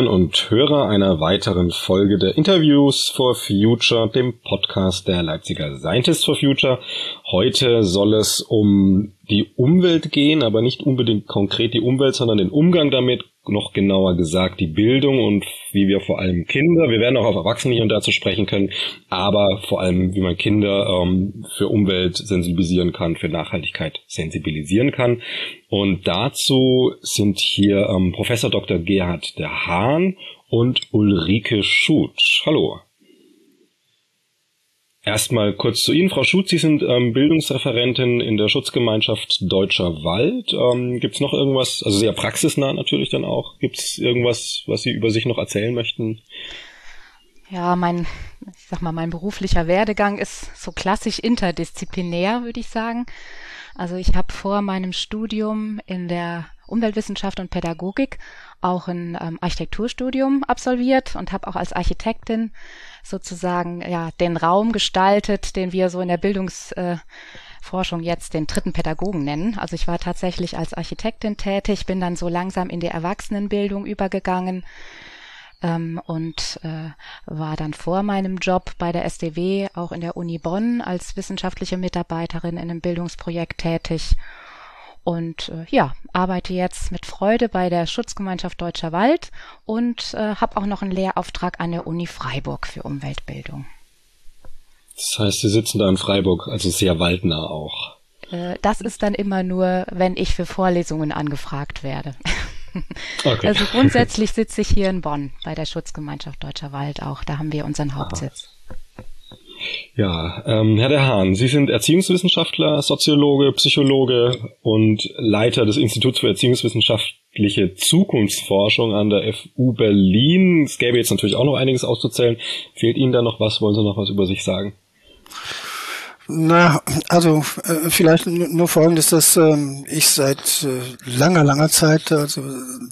Hörerinnen und Hörer einer weiteren Folge der Interviews for Future, dem Podcast der Leipziger Scientists for Future. Heute soll es um die Umwelt gehen, aber nicht unbedingt konkret die Umwelt, sondern den Umgang damit, noch genauer gesagt die Bildung und wie wir vor allem Kinder, wir werden auch auf Erwachsene hier und da zu sprechen können, aber vor allem wie man Kinder ähm, für Umwelt sensibilisieren kann, für Nachhaltigkeit sensibilisieren kann. Und dazu sind hier ähm, Professor Dr. Gerhard der Hahn und Ulrike Schut. Hallo. Erstmal kurz zu Ihnen, Frau Schutz. Sie sind ähm, Bildungsreferentin in der Schutzgemeinschaft Deutscher Wald. Ähm, Gibt es noch irgendwas, also sehr praxisnah natürlich dann auch, gibt es irgendwas, was Sie über sich noch erzählen möchten? Ja, mein, ich sag mal, mein beruflicher Werdegang ist so klassisch interdisziplinär, würde ich sagen. Also ich habe vor meinem Studium in der Umweltwissenschaft und Pädagogik auch ein ähm, Architekturstudium absolviert und habe auch als Architektin sozusagen ja den Raum gestaltet, den wir so in der Bildungsforschung jetzt den dritten Pädagogen nennen. Also ich war tatsächlich als Architektin tätig, bin dann so langsam in die Erwachsenenbildung übergegangen ähm, und äh, war dann vor meinem Job bei der SDW auch in der Uni Bonn als wissenschaftliche Mitarbeiterin in einem Bildungsprojekt tätig und äh, ja, arbeite jetzt mit Freude bei der Schutzgemeinschaft Deutscher Wald und äh, habe auch noch einen Lehrauftrag an der Uni Freiburg für Umweltbildung. Das heißt, Sie sitzen da in Freiburg, also sehr waldnah auch. Äh, das ist dann immer nur, wenn ich für Vorlesungen angefragt werde. Okay. Also grundsätzlich sitze ich hier in Bonn bei der Schutzgemeinschaft Deutscher Wald auch. Da haben wir unseren Hauptsitz. Aha. Ja, ähm, Herr der Hahn, Sie sind Erziehungswissenschaftler, Soziologe, Psychologe und Leiter des Instituts für Erziehungswissenschaftliche Zukunftsforschung an der FU Berlin. Es gäbe jetzt natürlich auch noch einiges auszuzählen. Fehlt Ihnen da noch was? Wollen Sie noch was über sich sagen? Na, also äh, vielleicht nur Folgendes, dass ähm, ich seit äh, langer, langer Zeit, also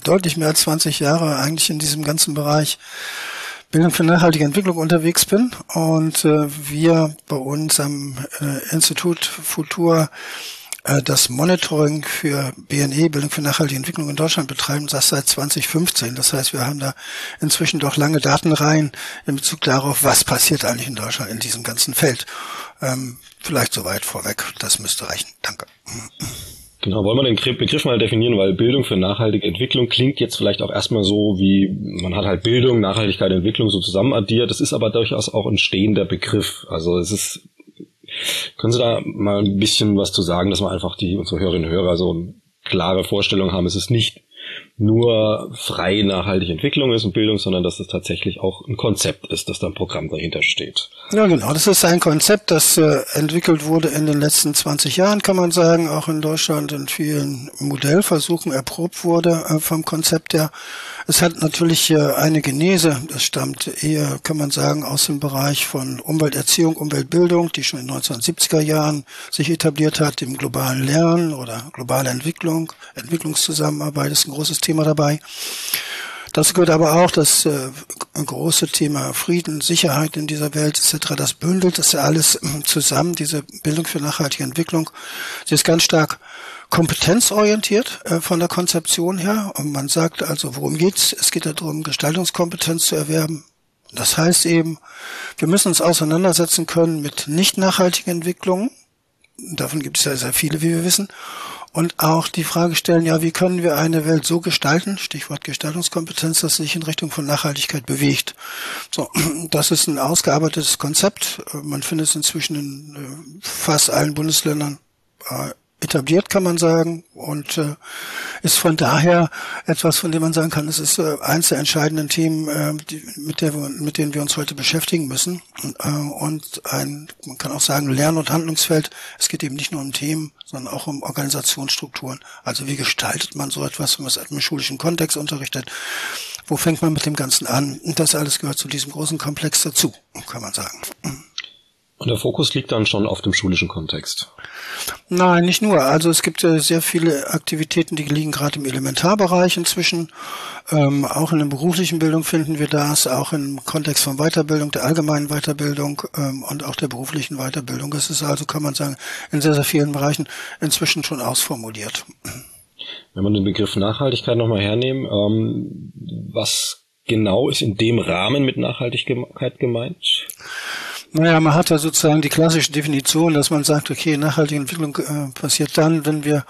deutlich mehr als 20 Jahre eigentlich in diesem ganzen Bereich Bildung für nachhaltige Entwicklung unterwegs bin und äh, wir bei uns am äh, Institut Futur äh, das Monitoring für BNE, Bildung für nachhaltige Entwicklung in Deutschland betreiben, das seit 2015. Das heißt, wir haben da inzwischen doch lange Datenreihen in Bezug darauf, was passiert eigentlich in Deutschland in diesem ganzen Feld. Ähm, vielleicht soweit vorweg, das müsste reichen. Danke. Genau, wollen wir den Begriff mal definieren, weil Bildung für nachhaltige Entwicklung klingt jetzt vielleicht auch erstmal so wie, man hat halt Bildung, Nachhaltigkeit, Entwicklung so zusammen addiert. Das ist aber durchaus auch ein stehender Begriff. Also es ist, können Sie da mal ein bisschen was zu sagen, dass wir einfach die, unsere Hörerinnen und Hörer so eine klare Vorstellung haben. Es ist nicht nur frei nachhaltige Entwicklung ist und Bildung, sondern dass es tatsächlich auch ein Konzept ist, dass da ein Programm dahinter steht. Ja, genau. Das ist ein Konzept, das äh, entwickelt wurde in den letzten 20 Jahren, kann man sagen, auch in Deutschland in vielen Modellversuchen erprobt wurde äh, vom Konzept her. Es hat natürlich äh, eine Genese. Das stammt eher, kann man sagen, aus dem Bereich von Umwelterziehung, Umweltbildung, die schon in den 1970er Jahren sich etabliert hat, im globalen Lernen oder globale Entwicklung, Entwicklungszusammenarbeit ist ein großes Thema dabei. Das gehört aber auch das äh, große Thema Frieden, Sicherheit in dieser Welt etc. Das bündelt das ja alles äh, zusammen, diese Bildung für nachhaltige Entwicklung. Sie ist ganz stark kompetenzorientiert äh, von der Konzeption her. Und man sagt also, worum geht's? Es geht darum, Gestaltungskompetenz zu erwerben. Das heißt eben, wir müssen uns auseinandersetzen können mit nicht nachhaltigen Entwicklungen. Davon gibt es ja sehr viele, wie wir wissen und auch die Frage stellen, ja, wie können wir eine Welt so gestalten, Stichwort Gestaltungskompetenz, dass sich in Richtung von Nachhaltigkeit bewegt. So, das ist ein ausgearbeitetes Konzept. Man findet es inzwischen in äh, fast allen Bundesländern äh, etabliert, kann man sagen, und äh, ist von daher etwas, von dem man sagen kann, es ist äh, eins der entscheidenden Themen, äh, mit, der, mit denen wir uns heute beschäftigen müssen. Und, äh, und ein, man kann auch sagen, Lern- und Handlungsfeld. Es geht eben nicht nur um Themen, sondern auch um Organisationsstrukturen. Also wie gestaltet man so etwas, wenn man es im schulischen Kontext unterrichtet? Wo fängt man mit dem Ganzen an? Und das alles gehört zu diesem großen Komplex dazu, kann man sagen. Und der Fokus liegt dann schon auf dem schulischen Kontext. Nein, nicht nur. Also es gibt sehr viele Aktivitäten, die liegen gerade im Elementarbereich inzwischen. Ähm, auch in der beruflichen Bildung finden wir das, auch im Kontext von Weiterbildung, der allgemeinen Weiterbildung ähm, und auch der beruflichen Weiterbildung. Es ist also, kann man sagen, in sehr, sehr vielen Bereichen inzwischen schon ausformuliert. Wenn man den Begriff Nachhaltigkeit nochmal hernehmen, ähm, was genau ist in dem Rahmen mit Nachhaltigkeit gemeint? Naja, man hat da sozusagen die klassische Definition, dass man sagt, okay, nachhaltige Entwicklung äh, passiert dann, wenn wir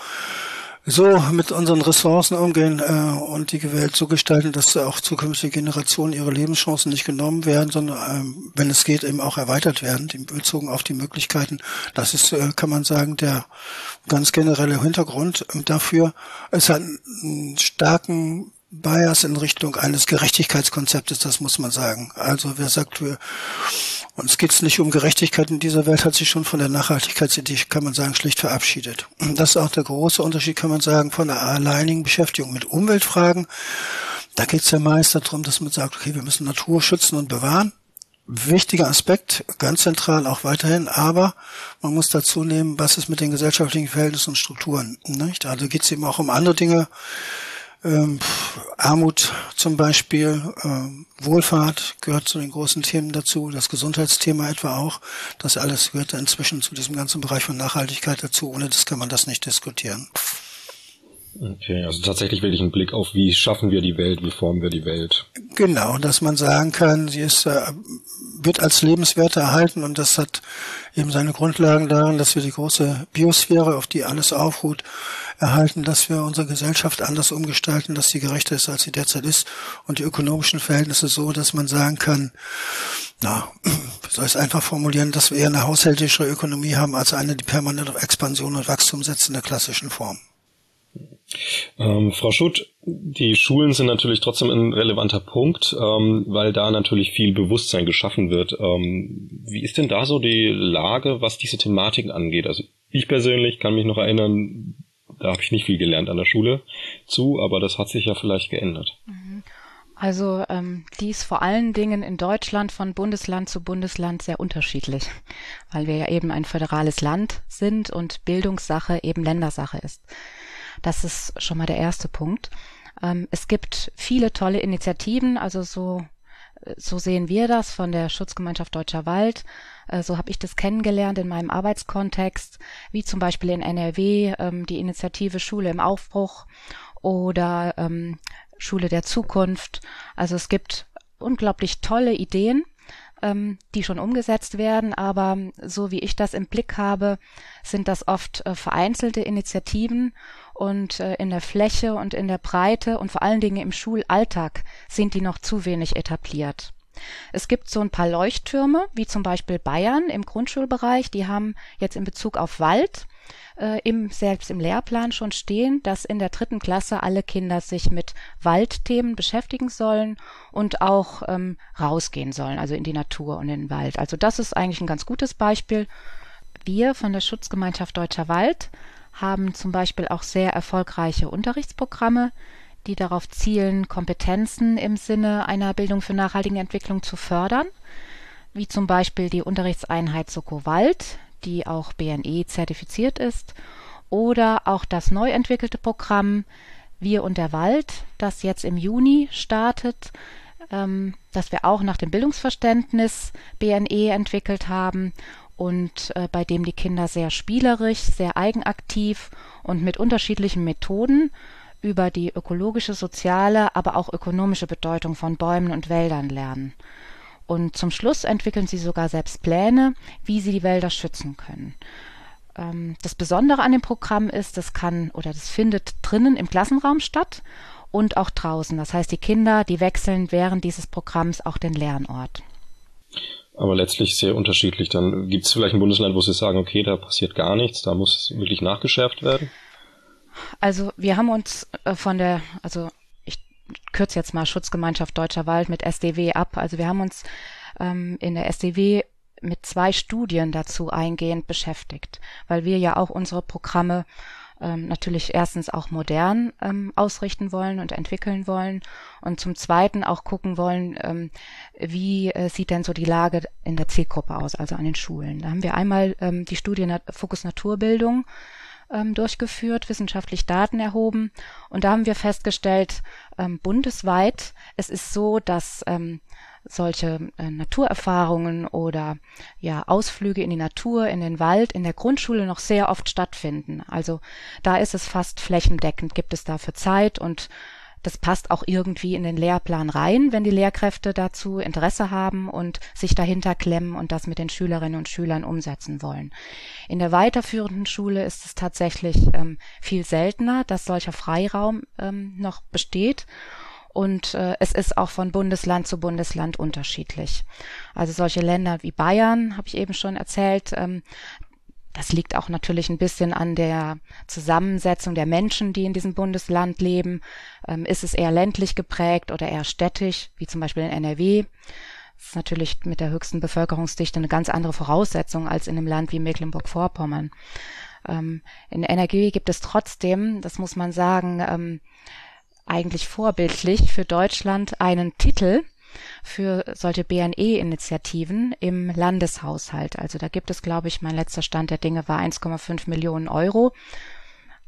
so mit unseren Ressourcen umgehen äh, und die Welt so gestalten, dass auch zukünftige Generationen ihre Lebenschancen nicht genommen werden, sondern ähm, wenn es geht, eben auch erweitert werden, bezogen auf die Möglichkeiten. Das ist, äh, kann man sagen, der ganz generelle Hintergrund dafür. Es hat einen starken Bias in Richtung eines Gerechtigkeitskonzeptes, das muss man sagen. Also wer sagt, wir, uns geht's nicht um Gerechtigkeit in dieser Welt, hat sich schon von der Nachhaltigkeitsidee, kann man sagen, schlicht verabschiedet. Und das ist auch der große Unterschied, kann man sagen, von der alleinigen Beschäftigung mit Umweltfragen. Da geht's ja meist darum, dass man sagt, okay, wir müssen Natur schützen und bewahren. Wichtiger Aspekt, ganz zentral auch weiterhin, aber man muss dazu nehmen, was ist mit den gesellschaftlichen Verhältnissen und Strukturen. Nicht? Also geht's eben auch um andere Dinge, ähm, Armut zum Beispiel, ähm, Wohlfahrt gehört zu den großen Themen dazu, das Gesundheitsthema etwa auch. Das alles gehört inzwischen zu diesem ganzen Bereich von Nachhaltigkeit dazu. Ohne das kann man das nicht diskutieren. Okay, also tatsächlich wirklich ein Blick auf, wie schaffen wir die Welt, wie formen wir die Welt. Genau, dass man sagen kann, sie ist, äh, wird als lebenswerte erhalten und das hat eben seine Grundlagen darin, dass wir die große Biosphäre, auf die alles aufruht, erhalten, dass wir unsere Gesellschaft anders umgestalten, dass sie gerechter ist, als sie derzeit ist und die ökonomischen Verhältnisse so, dass man sagen kann, na, wie soll ich es einfach formulieren, dass wir eher eine haushältische Ökonomie haben als eine, die permanent auf Expansion und Wachstum setzt in der klassischen Form. Ähm, Frau Schutt, die Schulen sind natürlich trotzdem ein relevanter Punkt, ähm, weil da natürlich viel Bewusstsein geschaffen wird. Ähm, wie ist denn da so die Lage, was diese Thematiken angeht? Also ich persönlich kann mich noch erinnern, da habe ich nicht viel gelernt an der Schule zu, aber das hat sich ja vielleicht geändert. Mhm. Also ähm, dies vor allen Dingen in Deutschland von Bundesland zu Bundesland sehr unterschiedlich, weil wir ja eben ein föderales Land sind und Bildungssache eben Ländersache ist. Das ist schon mal der erste Punkt. Ähm, es gibt viele tolle Initiativen, also so so sehen wir das von der Schutzgemeinschaft Deutscher Wald. Äh, so habe ich das kennengelernt in meinem Arbeitskontext, wie zum Beispiel in NRW ähm, die Initiative Schule im Aufbruch oder ähm, Schule der Zukunft. Also es gibt unglaublich tolle Ideen ähm, die schon umgesetzt werden, aber so wie ich das im Blick habe, sind das oft äh, vereinzelte Initiativen und äh, in der Fläche und in der Breite und vor allen Dingen im Schulalltag sind die noch zu wenig etabliert. Es gibt so ein paar Leuchttürme, wie zum Beispiel Bayern im Grundschulbereich, die haben jetzt in Bezug auf Wald äh, im, selbst im Lehrplan schon stehen, dass in der dritten Klasse alle Kinder sich mit Waldthemen beschäftigen sollen und auch ähm, rausgehen sollen, also in die Natur und in den Wald. Also das ist eigentlich ein ganz gutes Beispiel. Wir von der Schutzgemeinschaft Deutscher Wald haben zum Beispiel auch sehr erfolgreiche Unterrichtsprogramme, die darauf zielen, Kompetenzen im Sinne einer Bildung für nachhaltige Entwicklung zu fördern, wie zum Beispiel die Unterrichtseinheit Soko Wald, die auch BNE zertifiziert ist, oder auch das neu entwickelte Programm Wir und der Wald, das jetzt im Juni startet, ähm, das wir auch nach dem Bildungsverständnis BNE entwickelt haben und äh, bei dem die Kinder sehr spielerisch, sehr eigenaktiv und mit unterschiedlichen Methoden über die ökologische, soziale, aber auch ökonomische Bedeutung von Bäumen und Wäldern lernen. Und zum Schluss entwickeln sie sogar selbst Pläne, wie sie die Wälder schützen können. Ähm, das Besondere an dem Programm ist, das kann oder das findet drinnen im Klassenraum statt und auch draußen. Das heißt, die Kinder, die wechseln während dieses Programms auch den Lernort. Aber letztlich sehr unterschiedlich. Dann gibt es vielleicht ein Bundesland, wo Sie sagen, okay, da passiert gar nichts, da muss wirklich nachgeschärft werden? Also wir haben uns äh, von der, also kürze jetzt mal Schutzgemeinschaft Deutscher Wald mit SDW ab. Also wir haben uns ähm, in der SDW mit zwei Studien dazu eingehend beschäftigt, weil wir ja auch unsere Programme ähm, natürlich erstens auch modern ähm, ausrichten wollen und entwickeln wollen und zum Zweiten auch gucken wollen, ähm, wie äh, sieht denn so die Lage in der Zielgruppe aus, also an den Schulen. Da haben wir einmal ähm, die Studie Nat Fokus Naturbildung ähm, durchgeführt, wissenschaftlich Daten erhoben und da haben wir festgestellt, ähm, bundesweit, es ist so, dass ähm, solche äh, Naturerfahrungen oder ja Ausflüge in die Natur, in den Wald in der Grundschule noch sehr oft stattfinden. Also da ist es fast flächendeckend, gibt es dafür Zeit und das passt auch irgendwie in den Lehrplan rein, wenn die Lehrkräfte dazu Interesse haben und sich dahinter klemmen und das mit den Schülerinnen und Schülern umsetzen wollen. In der weiterführenden Schule ist es tatsächlich ähm, viel seltener, dass solcher Freiraum ähm, noch besteht und äh, es ist auch von Bundesland zu Bundesland unterschiedlich. Also solche Länder wie Bayern, habe ich eben schon erzählt, ähm, das liegt auch natürlich ein bisschen an der Zusammensetzung der Menschen, die in diesem Bundesland leben. Ähm, ist es eher ländlich geprägt oder eher städtisch, wie zum Beispiel in NRW? Das ist natürlich mit der höchsten Bevölkerungsdichte eine ganz andere Voraussetzung als in einem Land wie Mecklenburg-Vorpommern. Ähm, in NRW gibt es trotzdem, das muss man sagen, ähm, eigentlich vorbildlich für Deutschland einen Titel für solche BNE-Initiativen im Landeshaushalt. Also da gibt es, glaube ich, mein letzter Stand der Dinge war 1,5 Millionen Euro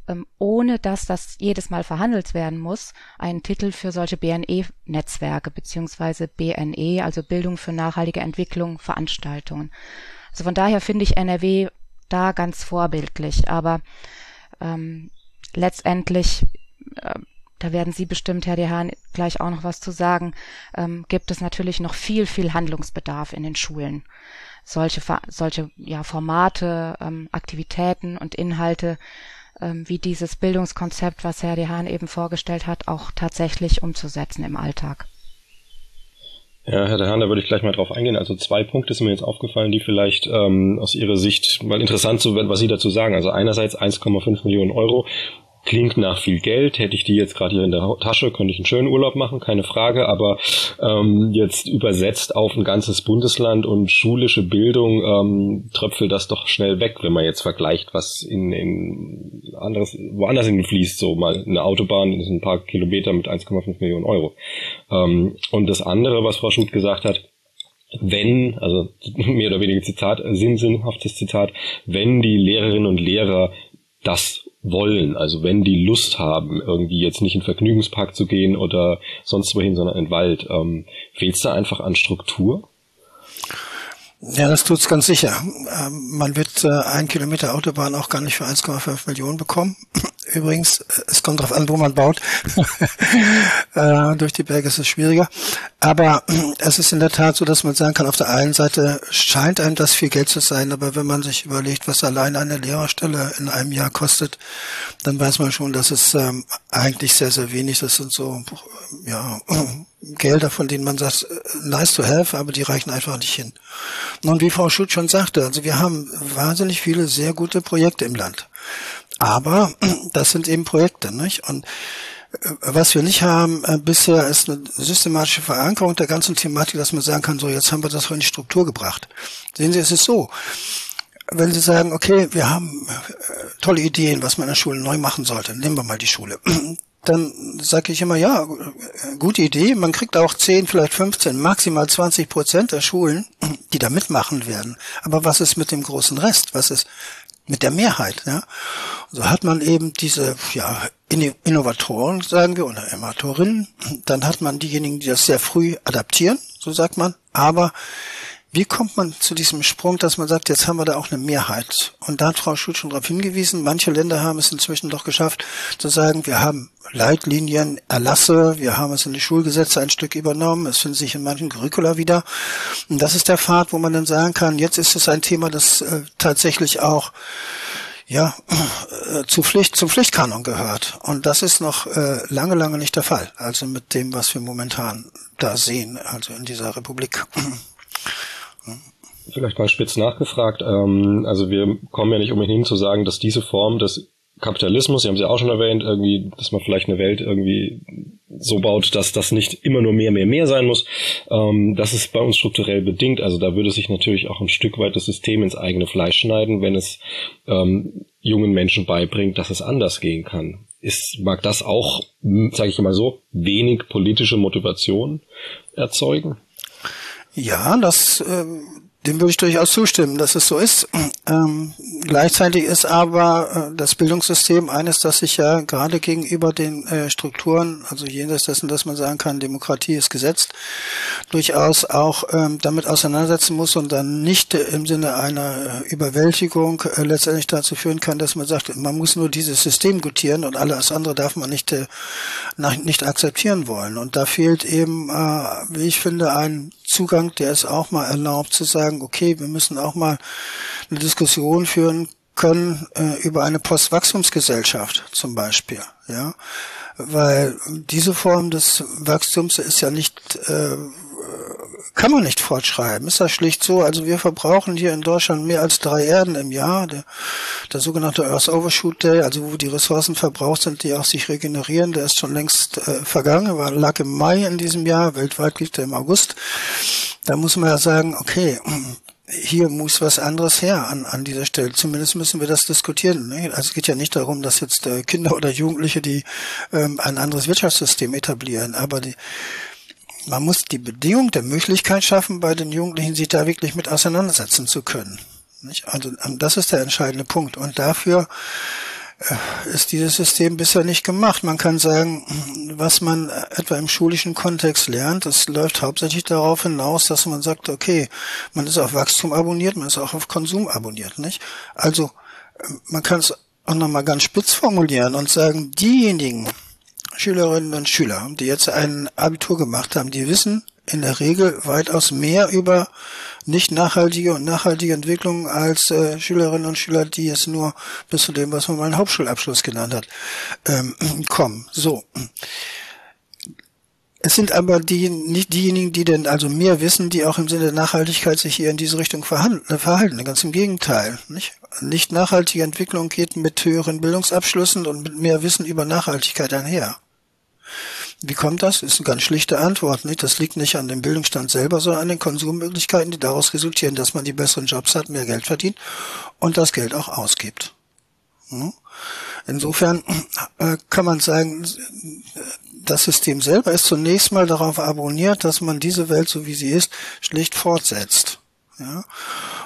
ähm, ohne dass das jedes Mal verhandelt werden muss, einen Titel für solche BNE-Netzwerke beziehungsweise BNE, also Bildung für nachhaltige Entwicklung, Veranstaltungen. Also von daher finde ich NRW da ganz vorbildlich, aber ähm, letztendlich äh, da werden Sie bestimmt, Herr Dehan, gleich auch noch was zu sagen, ähm, gibt es natürlich noch viel, viel Handlungsbedarf in den Schulen. Solche, solche ja, Formate, ähm, Aktivitäten und Inhalte ähm, wie dieses Bildungskonzept, was Herr Dehan eben vorgestellt hat, auch tatsächlich umzusetzen im Alltag. Ja, Herr Dehan, da würde ich gleich mal drauf eingehen. Also zwei Punkte sind mir jetzt aufgefallen, die vielleicht ähm, aus Ihrer Sicht mal interessant zu werden, was Sie dazu sagen. Also einerseits 1,5 Millionen Euro klingt nach viel Geld. Hätte ich die jetzt gerade hier in der Tasche, könnte ich einen schönen Urlaub machen, keine Frage. Aber ähm, jetzt übersetzt auf ein ganzes Bundesland und schulische Bildung ähm, tröpfelt das doch schnell weg, wenn man jetzt vergleicht, was in, in anderes, woanders hin fließt. So mal eine Autobahn ist ein paar Kilometer mit 1,5 Millionen Euro. Ähm, und das andere, was Frau Schut gesagt hat, wenn, also mehr oder weniger Zitat, sinnsinnhaftes Zitat, wenn die Lehrerinnen und Lehrer das wollen. Also wenn die Lust haben, irgendwie jetzt nicht in Vergnügungspark zu gehen oder sonst wohin, sondern in den Wald, ähm, fehlt es da einfach an Struktur? Ja, das tut's ganz sicher. Ähm, man wird äh, ein Kilometer Autobahn auch gar nicht für 1,5 Millionen bekommen. Übrigens, es kommt darauf an, wo man baut. äh, durch die Berge ist es schwieriger. Aber es ist in der Tat so, dass man sagen kann, auf der einen Seite scheint einem das viel Geld zu sein, aber wenn man sich überlegt, was allein eine Lehrerstelle in einem Jahr kostet, dann weiß man schon, dass es ähm, eigentlich sehr, sehr wenig. Das sind so ja, Gelder, von denen man sagt, äh, nice to have, aber die reichen einfach nicht hin. Und wie Frau Schutz schon sagte, also wir haben wahnsinnig viele sehr gute Projekte im Land. Aber das sind eben Projekte, nicht? Und äh, was wir nicht haben äh, bisher ist eine systematische Verankerung der ganzen Thematik, dass man sagen kann, so jetzt haben wir das in die Struktur gebracht. Sehen Sie, es ist so. Wenn Sie sagen, okay, wir haben äh, tolle Ideen, was man in der Schule neu machen sollte, nehmen wir mal die Schule. Dann sage ich immer, ja, gute Idee. Man kriegt auch 10, vielleicht 15, maximal 20 Prozent der Schulen, die da mitmachen werden. Aber was ist mit dem großen Rest? Was ist mit der Mehrheit. Ja? So hat man eben diese ja, Innovatoren, sagen wir, oder Innovatorinnen. Dann hat man diejenigen, die das sehr früh adaptieren, so sagt man. Aber wie kommt man zu diesem Sprung, dass man sagt, jetzt haben wir da auch eine Mehrheit? Und da hat Frau Schulz schon darauf hingewiesen, manche Länder haben es inzwischen doch geschafft, zu sagen, wir haben Leitlinien, Erlasse, wir haben es in die Schulgesetze ein Stück übernommen, es findet sich in manchen Curricula wieder. Und das ist der Pfad, wo man dann sagen kann, jetzt ist es ein Thema, das äh, tatsächlich auch ja, äh, zu Pflicht, zum Pflichtkanon gehört. Und das ist noch äh, lange, lange nicht der Fall. Also mit dem, was wir momentan da sehen, also in dieser Republik. Vielleicht mal spitz nachgefragt. Ähm, also wir kommen ja nicht umhin zu sagen, dass diese Form des Kapitalismus, Sie haben sie auch schon erwähnt, irgendwie, dass man vielleicht eine Welt irgendwie so baut, dass das nicht immer nur mehr, mehr, mehr sein muss. Ähm, das ist bei uns strukturell bedingt. Also da würde sich natürlich auch ein Stück weit das System ins eigene Fleisch schneiden, wenn es ähm, jungen Menschen beibringt, dass es anders gehen kann. Ist, mag das auch, sage ich mal so, wenig politische Motivation erzeugen? Ja, das, äh, dem würde ich durchaus zustimmen, dass es so ist. Ähm, gleichzeitig ist aber äh, das Bildungssystem eines, das sich ja gerade gegenüber den äh, Strukturen, also jenseits dessen, dass man sagen kann, Demokratie ist gesetzt, durchaus auch ähm, damit auseinandersetzen muss und dann nicht äh, im Sinne einer äh, Überwältigung äh, letztendlich dazu führen kann, dass man sagt, man muss nur dieses System gutieren und alles andere darf man nicht, äh, nicht akzeptieren wollen. Und da fehlt eben, äh, wie ich finde, ein Zugang, der es auch mal erlaubt zu sagen, okay, wir müssen auch mal eine Diskussion führen können äh, über eine Postwachstumsgesellschaft zum Beispiel, ja, weil diese Form des Wachstums ist ja nicht äh, kann man nicht fortschreiben. Ist das schlicht so? Also wir verbrauchen hier in Deutschland mehr als drei Erden im Jahr. Der, der sogenannte Earth Overshoot Day, also wo die Ressourcen verbraucht sind, die auch sich regenerieren, der ist schon längst äh, vergangen, war, lag im Mai in diesem Jahr, weltweit liegt er im August. Da muss man ja sagen, okay, hier muss was anderes her an, an dieser Stelle. Zumindest müssen wir das diskutieren. Ne? Also es geht ja nicht darum, dass jetzt äh, Kinder oder Jugendliche, die ähm, ein anderes Wirtschaftssystem etablieren, aber die, man muss die Bedingung der Möglichkeit schaffen, bei den Jugendlichen sich da wirklich mit auseinandersetzen zu können. Nicht? Also ähm, das ist der entscheidende Punkt. Und dafür äh, ist dieses System bisher nicht gemacht. Man kann sagen, was man etwa im schulischen Kontext lernt, das läuft hauptsächlich darauf hinaus, dass man sagt, okay, man ist auf Wachstum abonniert, man ist auch auf Konsum abonniert, nicht? Also, äh, man kann es auch nochmal ganz spitz formulieren und sagen, diejenigen, Schülerinnen und Schüler, die jetzt ein Abitur gemacht haben, die wissen in der Regel weitaus mehr über nicht nachhaltige und nachhaltige Entwicklung als äh, Schülerinnen und Schüler, die es nur bis zu dem, was man mal einen Hauptschulabschluss genannt hat, ähm, kommen. So. Es sind aber die, nicht diejenigen, die denn also mehr wissen, die auch im Sinne der Nachhaltigkeit sich hier in diese Richtung verhalten. verhalten. Ganz im Gegenteil. Nicht? nicht nachhaltige Entwicklung geht mit höheren Bildungsabschlüssen und mit mehr Wissen über Nachhaltigkeit einher. Wie kommt das? Ist eine ganz schlichte Antwort. Nicht? Das liegt nicht an dem Bildungsstand selber, sondern an den Konsummöglichkeiten, die daraus resultieren, dass man die besseren Jobs hat, mehr Geld verdient und das Geld auch ausgibt. Hm? Insofern äh, kann man sagen, das System selber ist zunächst mal darauf abonniert, dass man diese Welt, so wie sie ist, schlicht fortsetzt. Ja?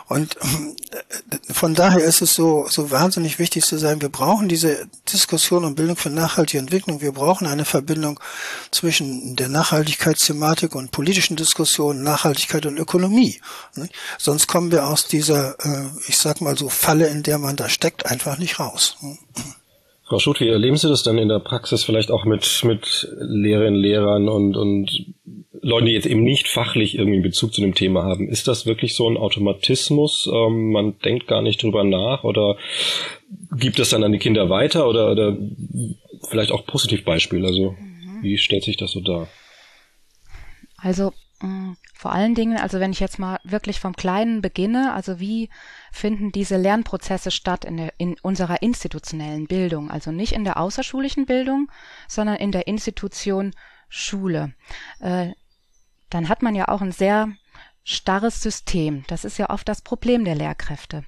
Und äh, von daher ist es so, so wahnsinnig wichtig zu sein, wir brauchen diese Diskussion um Bildung für nachhaltige Entwicklung. Wir brauchen eine Verbindung zwischen der Nachhaltigkeitsthematik und politischen Diskussionen, Nachhaltigkeit und Ökonomie. Sonst kommen wir aus dieser, äh, ich sag mal so, Falle, in der man da steckt, einfach nicht raus. Frau Schutt, wie erleben Sie das dann in der Praxis vielleicht auch mit, mit Lehrerinnen, Lehrern und, und Leuten, die jetzt eben nicht fachlich irgendwie Bezug zu dem Thema haben? Ist das wirklich so ein Automatismus? Ähm, man denkt gar nicht drüber nach oder gibt es dann an die Kinder weiter oder, oder vielleicht auch Positivbeispiele? Also mhm. wie stellt sich das so dar? Also Mm, vor allen Dingen, also wenn ich jetzt mal wirklich vom Kleinen beginne, also wie finden diese Lernprozesse statt in, der, in unserer institutionellen Bildung, also nicht in der außerschulischen Bildung, sondern in der Institution Schule. Äh, dann hat man ja auch ein sehr starres System. Das ist ja oft das Problem der Lehrkräfte.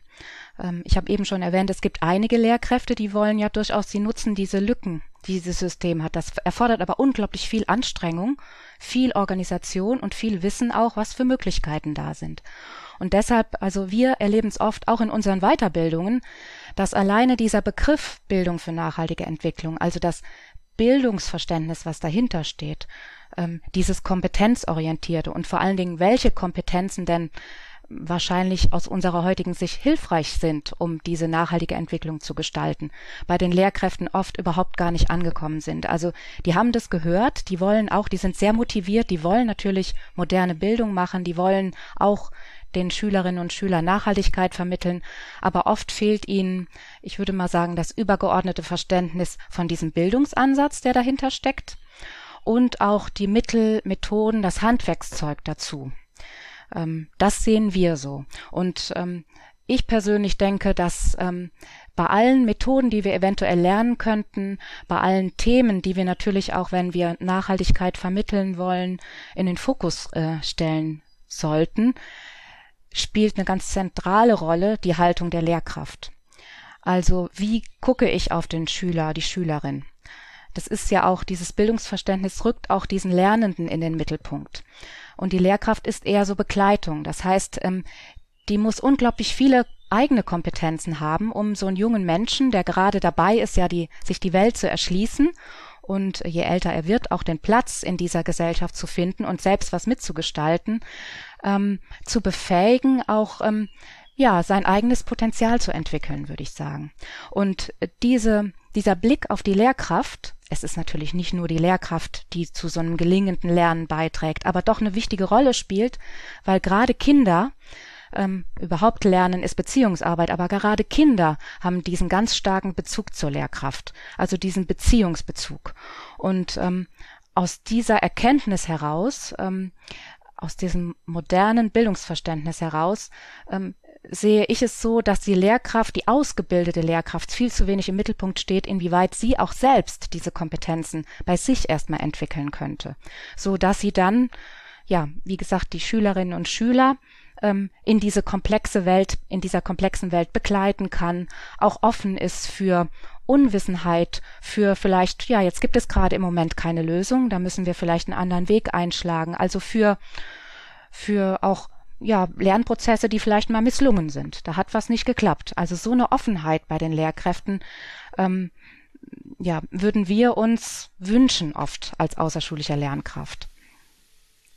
Ähm, ich habe eben schon erwähnt, es gibt einige Lehrkräfte, die wollen ja durchaus, sie nutzen diese Lücken dieses System hat. Das erfordert aber unglaublich viel Anstrengung, viel Organisation und viel Wissen auch, was für Möglichkeiten da sind. Und deshalb, also wir erleben es oft auch in unseren Weiterbildungen, dass alleine dieser Begriff Bildung für nachhaltige Entwicklung, also das Bildungsverständnis, was dahinter steht, ähm, dieses kompetenzorientierte und vor allen Dingen, welche Kompetenzen denn wahrscheinlich aus unserer heutigen Sicht hilfreich sind, um diese nachhaltige Entwicklung zu gestalten, bei den Lehrkräften oft überhaupt gar nicht angekommen sind. Also die haben das gehört, die wollen auch, die sind sehr motiviert, die wollen natürlich moderne Bildung machen, die wollen auch den Schülerinnen und Schülern Nachhaltigkeit vermitteln, aber oft fehlt ihnen, ich würde mal sagen, das übergeordnete Verständnis von diesem Bildungsansatz, der dahinter steckt, und auch die Mittel, Methoden, das Handwerkszeug dazu. Ähm, das sehen wir so. Und ähm, ich persönlich denke, dass ähm, bei allen Methoden, die wir eventuell lernen könnten, bei allen Themen, die wir natürlich auch, wenn wir Nachhaltigkeit vermitteln wollen, in den Fokus äh, stellen sollten, spielt eine ganz zentrale Rolle die Haltung der Lehrkraft. Also wie gucke ich auf den Schüler, die Schülerin? Das ist ja auch, dieses Bildungsverständnis rückt auch diesen Lernenden in den Mittelpunkt. Und die Lehrkraft ist eher so Begleitung. Das heißt, ähm, die muss unglaublich viele eigene Kompetenzen haben, um so einen jungen Menschen, der gerade dabei ist, ja, die, sich die Welt zu erschließen und je älter er wird, auch den Platz in dieser Gesellschaft zu finden und selbst was mitzugestalten, ähm, zu befähigen, auch ähm, ja, sein eigenes Potenzial zu entwickeln, würde ich sagen. Und diese, dieser Blick auf die Lehrkraft, es ist natürlich nicht nur die Lehrkraft, die zu so einem gelingenden Lernen beiträgt, aber doch eine wichtige Rolle spielt, weil gerade Kinder ähm, überhaupt Lernen ist Beziehungsarbeit, aber gerade Kinder haben diesen ganz starken Bezug zur Lehrkraft, also diesen Beziehungsbezug. Und ähm, aus dieser Erkenntnis heraus, ähm, aus diesem modernen Bildungsverständnis heraus, ähm, sehe ich es so, dass die Lehrkraft, die ausgebildete Lehrkraft viel zu wenig im Mittelpunkt steht, inwieweit sie auch selbst diese Kompetenzen bei sich erstmal entwickeln könnte, so dass sie dann, ja, wie gesagt, die Schülerinnen und Schüler ähm, in diese komplexe Welt, in dieser komplexen Welt begleiten kann, auch offen ist für Unwissenheit, für vielleicht, ja, jetzt gibt es gerade im Moment keine Lösung, da müssen wir vielleicht einen anderen Weg einschlagen, also für, für auch ja, Lernprozesse, die vielleicht mal misslungen sind. Da hat was nicht geklappt. Also so eine Offenheit bei den Lehrkräften, ähm, ja, würden wir uns wünschen oft als außerschulischer Lernkraft.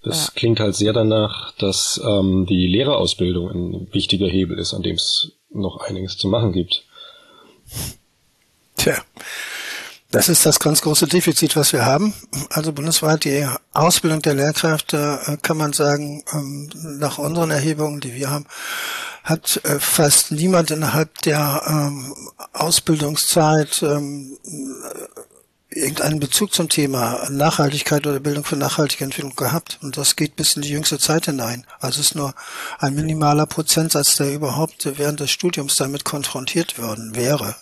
Das ja. klingt halt sehr danach, dass ähm, die Lehrerausbildung ein wichtiger Hebel ist, an dem es noch einiges zu machen gibt. Tja, das ist das ganz große Defizit, was wir haben. Also bundesweit die Ausbildung der Lehrkräfte, äh, kann man sagen, ähm, nach unseren Erhebungen, die wir haben, hat äh, fast niemand innerhalb der ähm, Ausbildungszeit ähm, irgendeinen Bezug zum Thema Nachhaltigkeit oder Bildung für nachhaltige Entwicklung gehabt. Und das geht bis in die jüngste Zeit hinein. Also es ist nur ein minimaler Prozentsatz, der überhaupt während des Studiums damit konfrontiert worden wäre.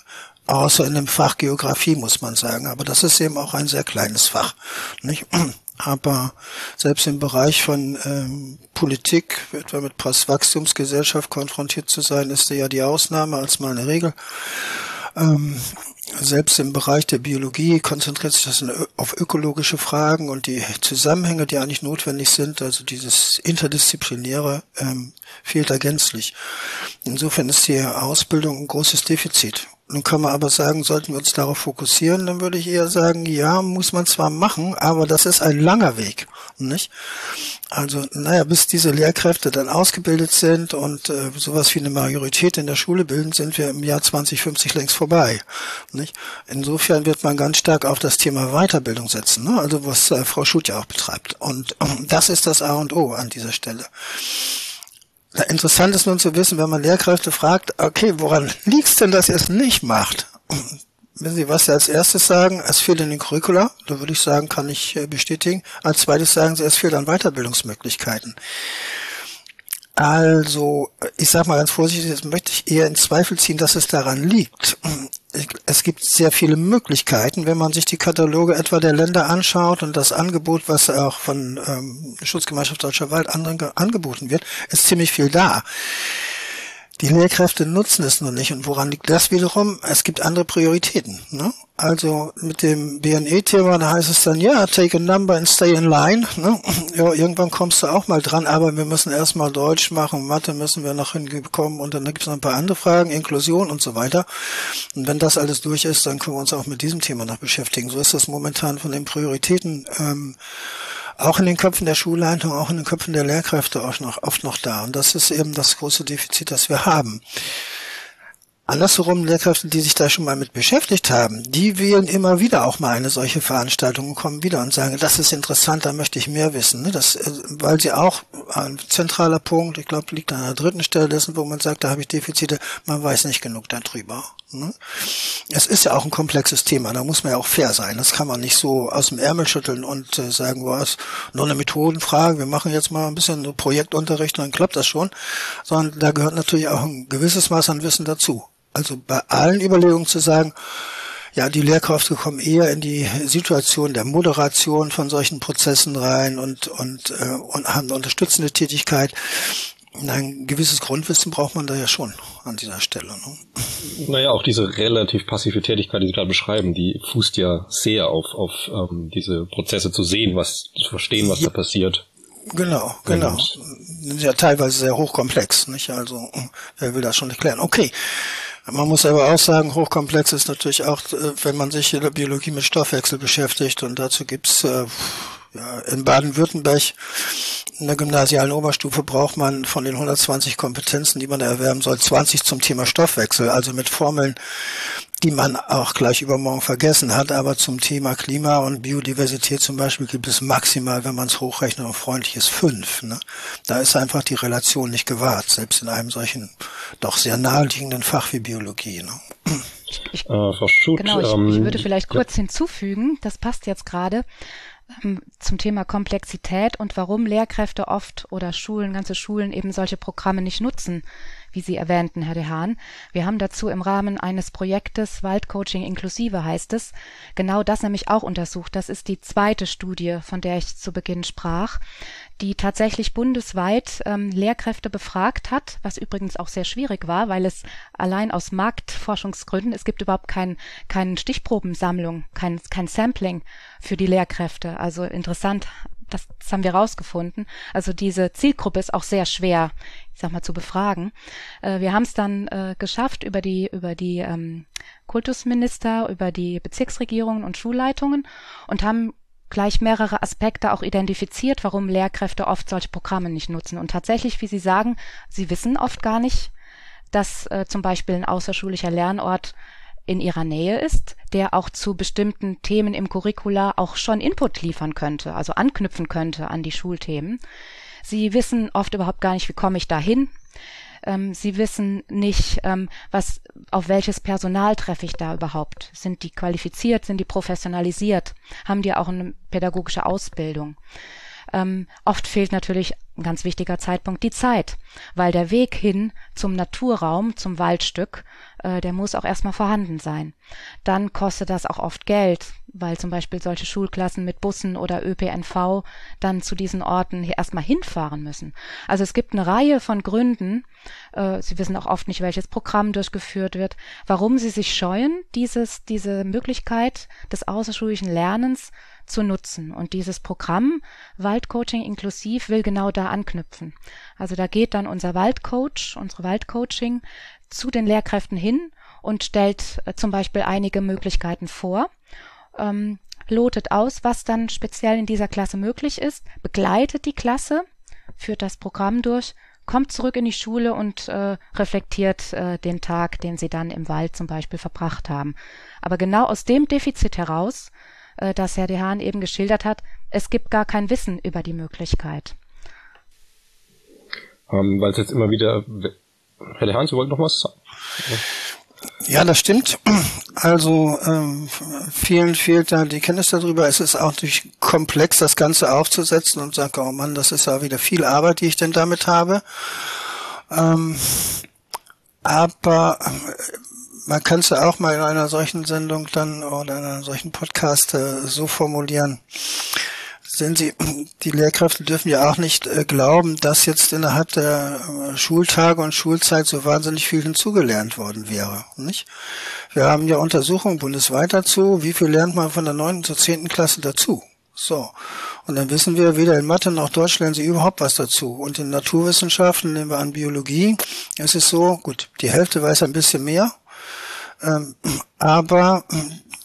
Außer in dem Fach Geografie, muss man sagen. Aber das ist eben auch ein sehr kleines Fach. Nicht? Aber selbst im Bereich von ähm, Politik, etwa mit Postwachstumsgesellschaft konfrontiert zu sein, ist ja die Ausnahme als mal eine Regel. Ähm, selbst im Bereich der Biologie konzentriert sich das auf ökologische Fragen und die Zusammenhänge, die eigentlich notwendig sind, also dieses Interdisziplinäre, ähm, fehlt da gänzlich. Insofern ist die Ausbildung ein großes Defizit. Nun kann man aber sagen, sollten wir uns darauf fokussieren, dann würde ich eher sagen, ja, muss man zwar machen, aber das ist ein langer Weg, nicht? Also, naja, bis diese Lehrkräfte dann ausgebildet sind und äh, sowas wie eine Majorität in der Schule bilden, sind wir im Jahr 2050 längst vorbei, nicht? Insofern wird man ganz stark auf das Thema Weiterbildung setzen, ne? also was äh, Frau Schut ja auch betreibt. Und äh, das ist das A und O an dieser Stelle. Interessant ist nun zu wissen, wenn man Lehrkräfte fragt, okay, woran liegt's denn, dass ihr es nicht macht? Wenn Sie was Sie als erstes sagen, es fehlt in den Curricula, da würde ich sagen, kann ich äh, bestätigen. Als zweites sagen Sie, es fehlt an Weiterbildungsmöglichkeiten. Also, ich sage mal ganz vorsichtig, jetzt möchte ich eher in Zweifel ziehen, dass es daran liegt. Es gibt sehr viele Möglichkeiten, wenn man sich die Kataloge etwa der Länder anschaut und das Angebot, was auch von ähm, Schutzgemeinschaft Deutscher Wald anderen angeboten wird, ist ziemlich viel da. Die Lehrkräfte nutzen es nur nicht. Und woran liegt das wiederum? Es gibt andere Prioritäten. Ne? Also mit dem BNE-Thema, da heißt es dann, ja, take a number and stay in line. Ne? Ja, irgendwann kommst du auch mal dran, aber wir müssen erstmal Deutsch machen, Mathe müssen wir noch hinbekommen und dann gibt es noch ein paar andere Fragen, Inklusion und so weiter. Und wenn das alles durch ist, dann können wir uns auch mit diesem Thema noch beschäftigen. So ist das momentan von den Prioritäten. Ähm, auch in den Köpfen der Schulleitung, auch in den Köpfen der Lehrkräfte auch noch, oft noch da. Und das ist eben das große Defizit, das wir haben. Andersherum, Lehrkräfte, die sich da schon mal mit beschäftigt haben, die wählen immer wieder auch mal eine solche Veranstaltung und kommen wieder und sagen, das ist interessant, da möchte ich mehr wissen. Ne? Das, äh, weil sie auch ein zentraler Punkt, ich glaube, liegt an der dritten Stelle dessen, wo man sagt, da habe ich Defizite, man weiß nicht genug darüber. Ne? Es ist ja auch ein komplexes Thema, da muss man ja auch fair sein. Das kann man nicht so aus dem Ärmel schütteln und äh, sagen, was, nur eine Methodenfrage, wir machen jetzt mal ein bisschen Projektunterricht, dann klappt das schon. Sondern da gehört natürlich auch ein gewisses Maß an Wissen dazu. Also bei allen Überlegungen zu sagen, ja, die Lehrkräfte kommen eher in die Situation der Moderation von solchen Prozessen rein und, und, äh, und haben eine unterstützende Tätigkeit. Ein gewisses Grundwissen braucht man da ja schon an dieser Stelle. Ne? Naja, auch diese relativ passive Tätigkeit, die Sie gerade beschreiben, die fußt ja sehr auf, auf ähm, diese Prozesse zu sehen, was zu verstehen, was ja. da passiert. Genau, genau. Und, ja teilweise sehr hochkomplex, nicht? Also, wer will das schon erklären? Okay. Man muss aber auch sagen, hochkomplex ist natürlich auch, äh, wenn man sich in der Biologie mit Stoffwechsel beschäftigt. Und dazu gibt's äh, ja, in Baden-Württemberg in der gymnasialen Oberstufe braucht man von den 120 Kompetenzen, die man erwerben soll, 20 zum Thema Stoffwechsel, also mit Formeln, die man auch gleich übermorgen vergessen hat. Aber zum Thema Klima und Biodiversität zum Beispiel gibt es maximal, wenn man es hochrechnet und freundlich ist, fünf. Ne? Da ist einfach die Relation nicht gewahrt, selbst in einem solchen doch sehr naheliegenden Fach wie Biologie. Ne? Ich, äh, Frau Schut, genau, ich, ähm, ich würde vielleicht kurz ja. hinzufügen, das passt jetzt gerade. Ähm, zum Thema Komplexität und warum Lehrkräfte oft oder Schulen, ganze Schulen eben solche Programme nicht nutzen, wie Sie erwähnten, Herr De Haan. Wir haben dazu im Rahmen eines Projektes Waldcoaching inklusive heißt es, genau das nämlich auch untersucht. Das ist die zweite Studie, von der ich zu Beginn sprach die tatsächlich bundesweit ähm, Lehrkräfte befragt hat, was übrigens auch sehr schwierig war, weil es allein aus Marktforschungsgründen, es gibt überhaupt kein, keine Stichprobensammlung, kein, kein Sampling für die Lehrkräfte. Also interessant, das, das haben wir rausgefunden. Also diese Zielgruppe ist auch sehr schwer, ich sag mal, zu befragen. Äh, wir haben es dann äh, geschafft über die über die ähm, Kultusminister, über die Bezirksregierungen und Schulleitungen und haben gleich mehrere Aspekte auch identifiziert, warum Lehrkräfte oft solche Programme nicht nutzen. Und tatsächlich, wie Sie sagen, sie wissen oft gar nicht, dass äh, zum Beispiel ein außerschulischer Lernort in ihrer Nähe ist, der auch zu bestimmten Themen im Curricula auch schon Input liefern könnte, also anknüpfen könnte an die Schulthemen. Sie wissen oft überhaupt gar nicht, wie komme ich da hin? Ähm, sie wissen nicht, ähm, was, auf welches Personal treffe ich da überhaupt. Sind die qualifiziert? Sind die professionalisiert? Haben die auch eine pädagogische Ausbildung? Ähm, oft fehlt natürlich ein ganz wichtiger Zeitpunkt die Zeit, weil der Weg hin zum Naturraum, zum Waldstück, äh, der muss auch erstmal vorhanden sein. Dann kostet das auch oft Geld, weil zum Beispiel solche Schulklassen mit Bussen oder ÖPNV dann zu diesen Orten erstmal hinfahren müssen. Also es gibt eine Reihe von Gründen, äh, Sie wissen auch oft nicht, welches Programm durchgeführt wird, warum Sie sich scheuen, dieses, diese Möglichkeit des außerschulischen Lernens zu nutzen. Und dieses Programm Waldcoaching inklusiv will genau da anknüpfen. Also da geht dann unser Waldcoach, unsere Waldcoaching zu den Lehrkräften hin und stellt äh, zum Beispiel einige Möglichkeiten vor, ähm, lotet aus, was dann speziell in dieser Klasse möglich ist, begleitet die Klasse, führt das Programm durch, kommt zurück in die Schule und äh, reflektiert äh, den Tag, den sie dann im Wald zum Beispiel verbracht haben. Aber genau aus dem Defizit heraus, äh, das Herr De Haan eben geschildert hat, es gibt gar kein Wissen über die Möglichkeit. Ähm, Weil es jetzt immer wieder Herr De Haan, Sie wollten noch was sagen? Ja, das stimmt. Also ähm, vielen fehlt da die Kenntnis darüber. Es ist auch natürlich komplex, das Ganze aufzusetzen und sagen, oh Mann, das ist ja wieder viel Arbeit, die ich denn damit habe. Ähm, aber äh, man kann es ja auch mal in einer solchen Sendung dann oder in einem solchen Podcast äh, so formulieren. Sehen Sie, die Lehrkräfte dürfen ja auch nicht äh, glauben, dass jetzt innerhalb der äh, Schultage und Schulzeit so wahnsinnig viel hinzugelernt worden wäre. Nicht? Wir haben ja Untersuchungen bundesweit dazu, wie viel lernt man von der neunten zur zehnten Klasse dazu. So. Und dann wissen wir, weder in Mathe noch Deutsch lernen sie überhaupt was dazu. Und in Naturwissenschaften, nehmen wir an Biologie, es ist so, gut, die Hälfte weiß ein bisschen mehr, aber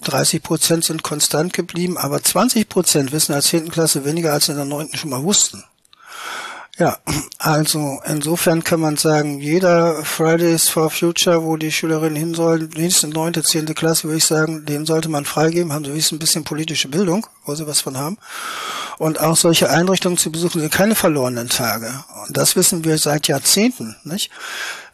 30 Prozent sind konstant geblieben, aber 20 Prozent wissen als 10. Klasse weniger als in der 9. schon mal wussten. Ja, also insofern kann man sagen, jeder Fridays for Future, wo die Schülerinnen hin sollen, wenigstens neunte, zehnte Klasse, würde ich sagen, den sollte man freigeben, haben sie wenigstens ein bisschen politische Bildung, wo sie was von haben. Und auch solche Einrichtungen zu besuchen sind keine verlorenen Tage. Und das wissen wir seit Jahrzehnten, nicht?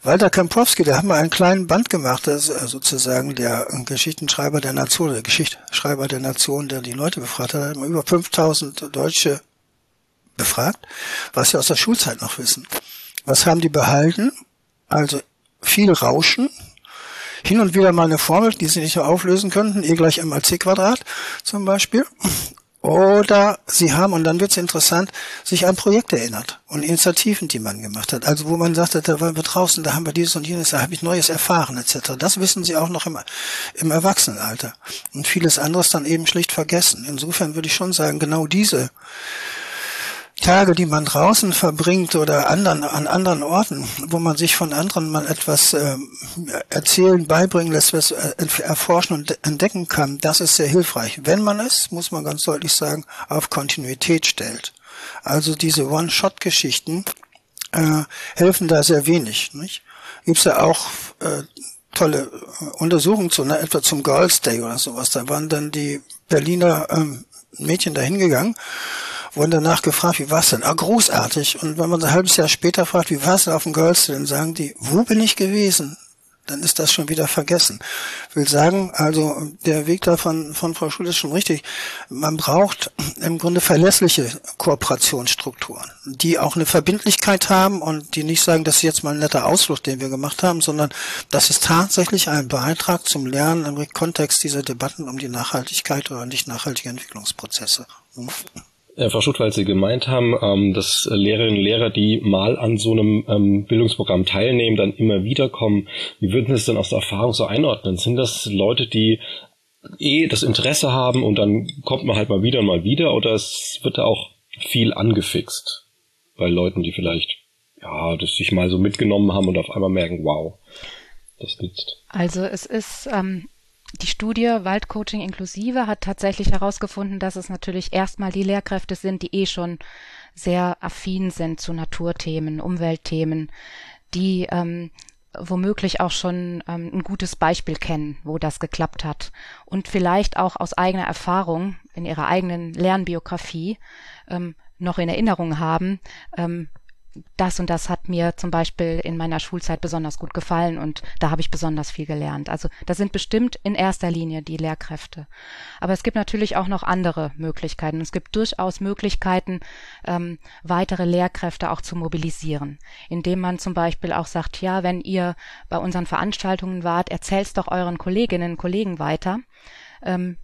Walter Kempowski, der hat mal einen kleinen Band gemacht, das ist äh, sozusagen der Geschichtenschreiber der Nation, der Geschichtsschreiber der Nation, der die Leute befragt hat, hat mal über 5000 Deutsche befragt, was sie aus der Schulzeit noch wissen. Was haben die behalten? Also viel Rauschen, hin und wieder mal eine Formel, die sie nicht auflösen könnten, E gleich m mal c Quadrat zum Beispiel. Oder sie haben, und dann wird es interessant, sich an Projekte erinnert und Initiativen, die man gemacht hat. Also wo man sagte, da waren wir draußen, da haben wir dieses und jenes, da habe ich Neues erfahren, etc. Das wissen sie auch noch im, im Erwachsenenalter. Und vieles anderes dann eben schlicht vergessen. Insofern würde ich schon sagen, genau diese Tage, die man draußen verbringt oder anderen, an anderen Orten, wo man sich von anderen mal etwas äh, erzählen, beibringen lässt, was äh, erforschen und entdecken kann, das ist sehr hilfreich. Wenn man es, muss man ganz deutlich sagen, auf Kontinuität stellt. Also diese One-Shot-Geschichten äh, helfen da sehr wenig. Nicht? Gibt's ja auch äh, tolle äh, Untersuchungen zu, ne, etwa zum Girls Day oder sowas. Da waren dann die Berliner ähm, Mädchen dahin gegangen wurden danach gefragt, wie war's denn? Ah, großartig. Und wenn man ein halbes Jahr später fragt, wie war's denn auf dem Girls dann sagen die, wo bin ich gewesen? Dann ist das schon wieder vergessen. Ich will sagen, also der Weg da von, von Frau Schul ist schon richtig. Man braucht im Grunde verlässliche Kooperationsstrukturen, die auch eine Verbindlichkeit haben und die nicht sagen, das ist jetzt mal ein netter Ausflug, den wir gemacht haben, sondern das ist tatsächlich ein Beitrag zum Lernen im Kontext dieser Debatten um die Nachhaltigkeit oder nicht nachhaltige Entwicklungsprozesse. Äh, Frau Schutt, weil Sie gemeint haben, ähm, dass Lehrerinnen und Lehrer, die mal an so einem ähm, Bildungsprogramm teilnehmen, dann immer wieder kommen. Wie würden Sie es denn aus der Erfahrung so einordnen? Sind das Leute, die eh das Interesse haben und dann kommt man halt mal wieder und mal wieder oder es wird da auch viel angefixt bei Leuten, die vielleicht ja, das sich mal so mitgenommen haben und auf einmal merken, wow, das nützt. Also es ist ähm, die Studie Waldcoaching inklusive hat tatsächlich herausgefunden, dass es natürlich erstmal die Lehrkräfte sind, die eh schon sehr affin sind zu Naturthemen, Umweltthemen, die ähm, womöglich auch schon ähm, ein gutes Beispiel kennen, wo das geklappt hat. Und vielleicht auch aus eigener Erfahrung in ihrer eigenen Lernbiografie ähm, noch in Erinnerung haben, ähm, das und das hat mir zum Beispiel in meiner Schulzeit besonders gut gefallen und da habe ich besonders viel gelernt. Also das sind bestimmt in erster Linie die Lehrkräfte. Aber es gibt natürlich auch noch andere Möglichkeiten. Es gibt durchaus Möglichkeiten, ähm, weitere Lehrkräfte auch zu mobilisieren, indem man zum Beispiel auch sagt, ja, wenn ihr bei unseren Veranstaltungen wart, erzählt's doch euren Kolleginnen und Kollegen weiter. Ähm,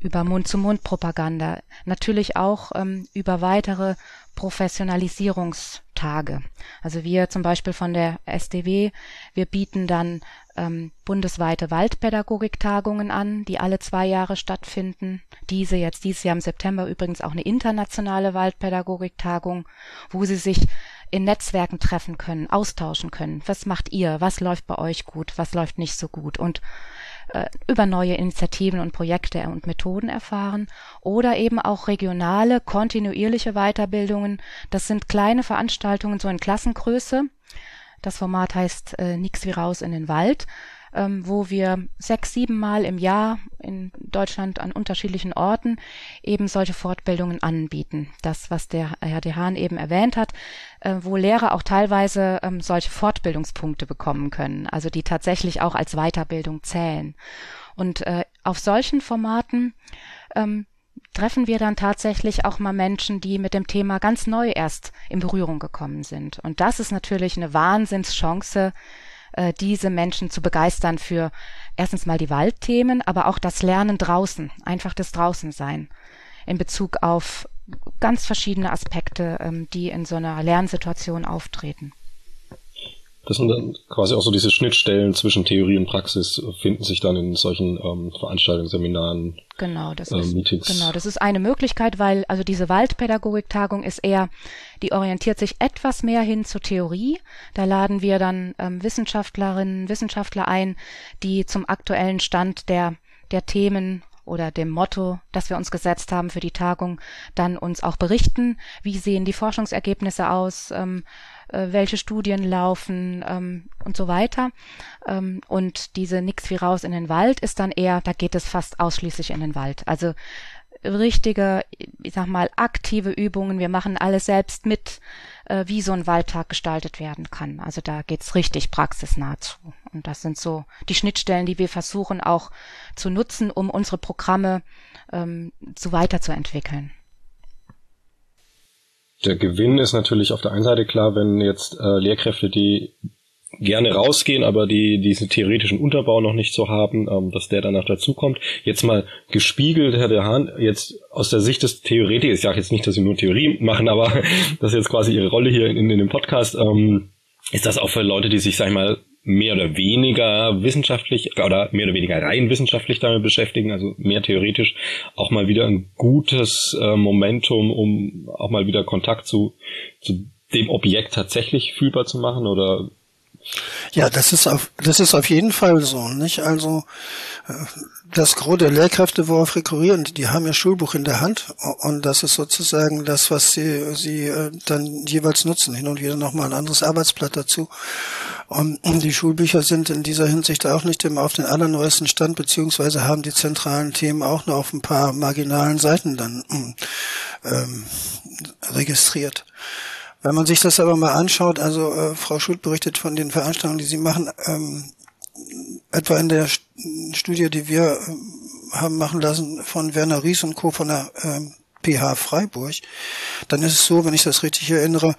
über Mund-zu-Mund-Propaganda, natürlich auch ähm, über weitere Professionalisierungstage. Also wir zum Beispiel von der SDW, wir bieten dann ähm, bundesweite Waldpädagogiktagungen an, die alle zwei Jahre stattfinden. Diese jetzt dieses Jahr im September übrigens auch eine internationale Waldpädagogiktagung, wo sie sich in Netzwerken treffen können, austauschen können. Was macht ihr? Was läuft bei euch gut? Was läuft nicht so gut? Und über neue Initiativen und Projekte und Methoden erfahren oder eben auch regionale, kontinuierliche Weiterbildungen. Das sind kleine Veranstaltungen so in Klassengröße. Das Format heißt äh, Nix wie raus in den Wald ähm, wo wir sechs, sieben Mal im Jahr in Deutschland an unterschiedlichen Orten eben solche Fortbildungen anbieten. Das, was der Herr De Hahn eben erwähnt hat, äh, wo Lehrer auch teilweise ähm, solche Fortbildungspunkte bekommen können, also die tatsächlich auch als Weiterbildung zählen. Und äh, auf solchen Formaten ähm, treffen wir dann tatsächlich auch mal Menschen, die mit dem Thema ganz neu erst in Berührung gekommen sind. Und das ist natürlich eine Wahnsinnschance, äh, diese Menschen zu begeistern für erstens mal die Waldthemen, aber auch das Lernen draußen, einfach das Draußensein in Bezug auf ganz verschiedene Aspekte, ähm, die in so einer Lernsituation auftreten. Das sind dann quasi auch so diese Schnittstellen zwischen Theorie und Praxis finden sich dann in solchen ähm, Veranstaltungen, Seminaren, genau, das äh, ist, Meetings. Genau, das ist eine Möglichkeit, weil also diese Waldpädagogik-Tagung ist eher, die orientiert sich etwas mehr hin zur Theorie. Da laden wir dann ähm, Wissenschaftlerinnen, Wissenschaftler ein, die zum aktuellen Stand der der Themen oder dem Motto, das wir uns gesetzt haben für die Tagung, dann uns auch berichten, wie sehen die Forschungsergebnisse aus, ähm, äh, welche Studien laufen ähm, und so weiter. Ähm, und diese Nix wie raus in den Wald ist dann eher, da geht es fast ausschließlich in den Wald. Also richtige, ich sag mal, aktive Übungen. Wir machen alles selbst mit, äh, wie so ein Waldtag gestaltet werden kann. Also da geht's richtig praxisnah zu. Und das sind so die Schnittstellen, die wir versuchen auch zu nutzen, um unsere Programme ähm, so weiterzuentwickeln. Der Gewinn ist natürlich auf der einen Seite klar, wenn jetzt äh, Lehrkräfte, die gerne rausgehen, aber die diesen theoretischen Unterbau noch nicht so haben, ähm, dass der danach dazukommt. Jetzt mal gespiegelt, Herr De Hahn, jetzt aus der Sicht des Theoretikers, ich sage jetzt nicht, dass Sie nur Theorie machen, aber das ist jetzt quasi Ihre Rolle hier in, in dem Podcast. Ähm, ist das auch für Leute, die sich, sag ich mal, mehr oder weniger wissenschaftlich oder mehr oder weniger rein wissenschaftlich damit beschäftigen, also mehr theoretisch, auch mal wieder ein gutes äh, Momentum, um auch mal wieder Kontakt zu, zu dem Objekt tatsächlich fühlbar zu machen oder ja, das ist auf, das ist auf jeden Fall so, nicht? Also, äh, das Gros der Lehrkräfte, worauf rekurrieren, die haben ihr Schulbuch in der Hand und das ist sozusagen das, was sie, sie äh, dann jeweils nutzen. Hin und wieder nochmal ein anderes Arbeitsblatt dazu. Und die Schulbücher sind in dieser Hinsicht auch nicht immer auf den allerneuesten Stand, beziehungsweise haben die zentralen Themen auch nur auf ein paar marginalen Seiten dann ähm, registriert. Wenn man sich das aber mal anschaut, also äh, Frau Schult berichtet von den Veranstaltungen, die sie machen, ähm, etwa in der Studie, die wir äh, haben machen lassen von Werner Ries und Co. von der ähm, PH Freiburg, dann ist es so, wenn ich das richtig erinnere,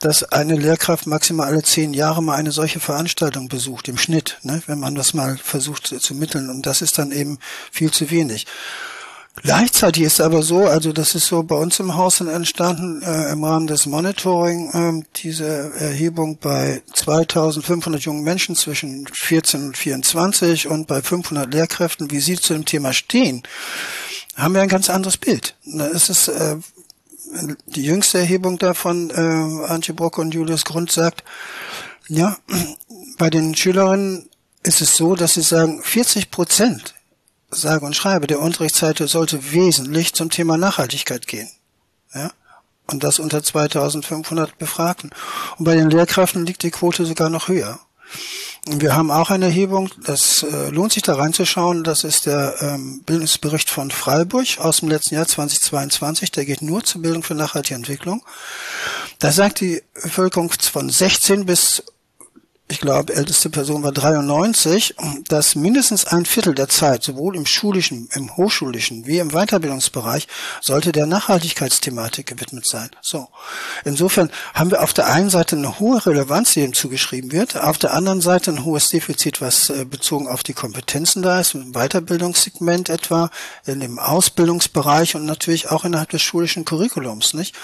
dass eine Lehrkraft maximal alle zehn Jahre mal eine solche Veranstaltung besucht, im Schnitt, ne, wenn man das mal versucht zu, mitteln. Und das ist dann eben viel zu wenig. Gleichzeitig ist aber so, also das ist so bei uns im Haus entstanden äh, im Rahmen des Monitoring, äh, diese Erhebung bei 2500 jungen Menschen zwischen 14 und 24 und bei 500 Lehrkräften, wie sie zu dem Thema stehen, haben wir ein ganz anderes Bild. Es ist äh, die jüngste Erhebung davon, äh, Antje Brock und Julius Grund sagt, ja, bei den Schülerinnen ist es so, dass sie sagen, 40 Prozent sage und schreibe, der Unterrichtszeit sollte wesentlich zum Thema Nachhaltigkeit gehen. Ja? Und das unter 2500 Befragten. Und bei den Lehrkräften liegt die Quote sogar noch höher. Wir haben auch eine Erhebung, das äh, lohnt sich da reinzuschauen, das ist der ähm, Bildungsbericht von Freiburg aus dem letzten Jahr 2022, der geht nur zur Bildung für nachhaltige Entwicklung. Da sagt die Bevölkerung von 16 bis ich glaube, älteste Person war 93, dass mindestens ein Viertel der Zeit, sowohl im schulischen, im hochschulischen wie im Weiterbildungsbereich, sollte der Nachhaltigkeitsthematik gewidmet sein. So. Insofern haben wir auf der einen Seite eine hohe Relevanz, die ihm zugeschrieben wird, auf der anderen Seite ein hohes Defizit, was äh, bezogen auf die Kompetenzen da ist, im Weiterbildungssegment etwa, in dem Ausbildungsbereich und natürlich auch innerhalb des schulischen Curriculums, nicht?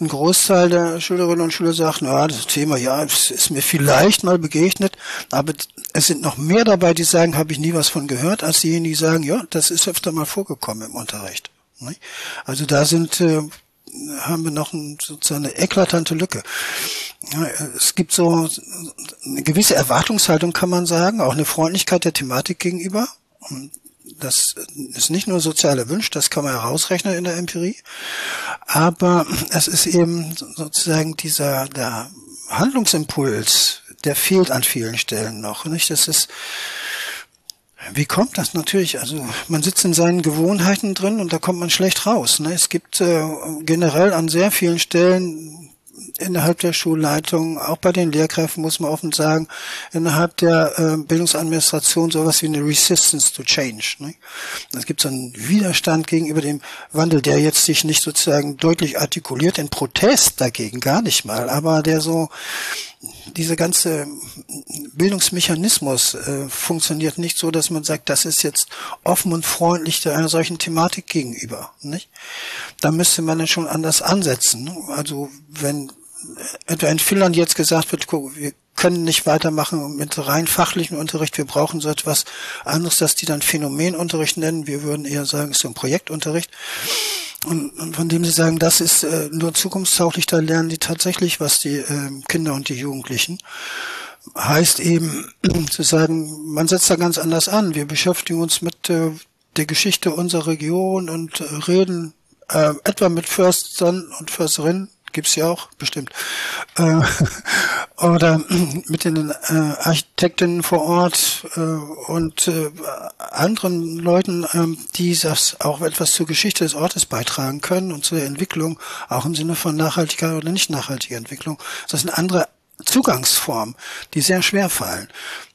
Ein Großteil der Schülerinnen und Schüler sagt, na, das Thema, ja, ist mir vielleicht mal begegnet, aber es sind noch mehr dabei, die sagen, habe ich nie was von gehört, als diejenigen, die sagen, ja, das ist öfter mal vorgekommen im Unterricht. Also da sind äh, haben wir noch sozusagen eine eklatante Lücke. es gibt so eine gewisse Erwartungshaltung, kann man sagen, auch eine Freundlichkeit der Thematik gegenüber. Das ist nicht nur soziale Wunsch, das kann man herausrechnen in der Empirie, aber es ist eben sozusagen dieser der Handlungsimpuls, der fehlt an vielen Stellen noch. Nicht? Das ist, wie kommt das natürlich? Also man sitzt in seinen Gewohnheiten drin und da kommt man schlecht raus. Ne? Es gibt äh, generell an sehr vielen Stellen innerhalb der Schulleitung, auch bei den Lehrkräften muss man offen sagen, innerhalb der äh, Bildungsadministration sowas wie eine Resistance to Change. Ne? Es gibt so einen Widerstand gegenüber dem Wandel, der jetzt sich nicht sozusagen deutlich artikuliert in Protest dagegen, gar nicht mal, aber der so diese ganze Bildungsmechanismus äh, funktioniert nicht so, dass man sagt, das ist jetzt offen und freundlich einer solchen Thematik gegenüber. Nicht? Da müsste man dann schon anders ansetzen. Ne? Also wenn etwa in Finnland jetzt gesagt wird, wir können nicht weitermachen mit rein fachlichen Unterricht, wir brauchen so etwas anderes, das die dann Phänomenunterricht nennen. Wir würden eher sagen, es ist so ein Projektunterricht. Und, von dem Sie sagen, das ist äh, nur zukunftstauglich, da lernen die tatsächlich was, die äh, Kinder und die Jugendlichen. Heißt eben zu sagen, man setzt da ganz anders an. Wir beschäftigen uns mit äh, der Geschichte unserer Region und äh, reden äh, etwa mit Förstern und Försterinnen gibt's ja auch bestimmt. Äh, oder mit den äh, Architektinnen vor Ort äh, und äh, anderen Leuten, äh, die das auch etwas zur Geschichte des Ortes beitragen können und zur Entwicklung, auch im Sinne von nachhaltiger oder nicht nachhaltiger Entwicklung. Das sind andere Zugangsformen, die sehr schwer fallen.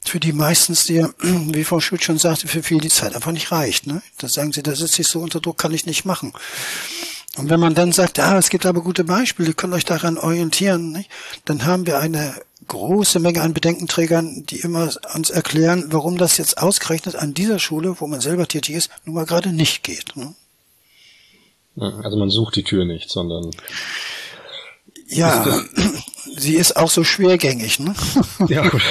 Für die meistens, die, wie Frau Schütz schon sagte, für viel die Zeit einfach nicht reicht. Ne? Da sagen sie, da sitze ich so unter Druck, kann ich nicht machen. Und wenn man dann sagt, ah, es gibt aber gute Beispiele, könnt euch daran orientieren, nicht? dann haben wir eine große Menge an Bedenkenträgern, die immer uns erklären, warum das jetzt ausgerechnet an dieser Schule, wo man selber tätig ist, nun mal gerade nicht geht. Ne? Also man sucht die Tür nicht, sondern ja, sie ist auch so schwergängig, ne? ja, gut.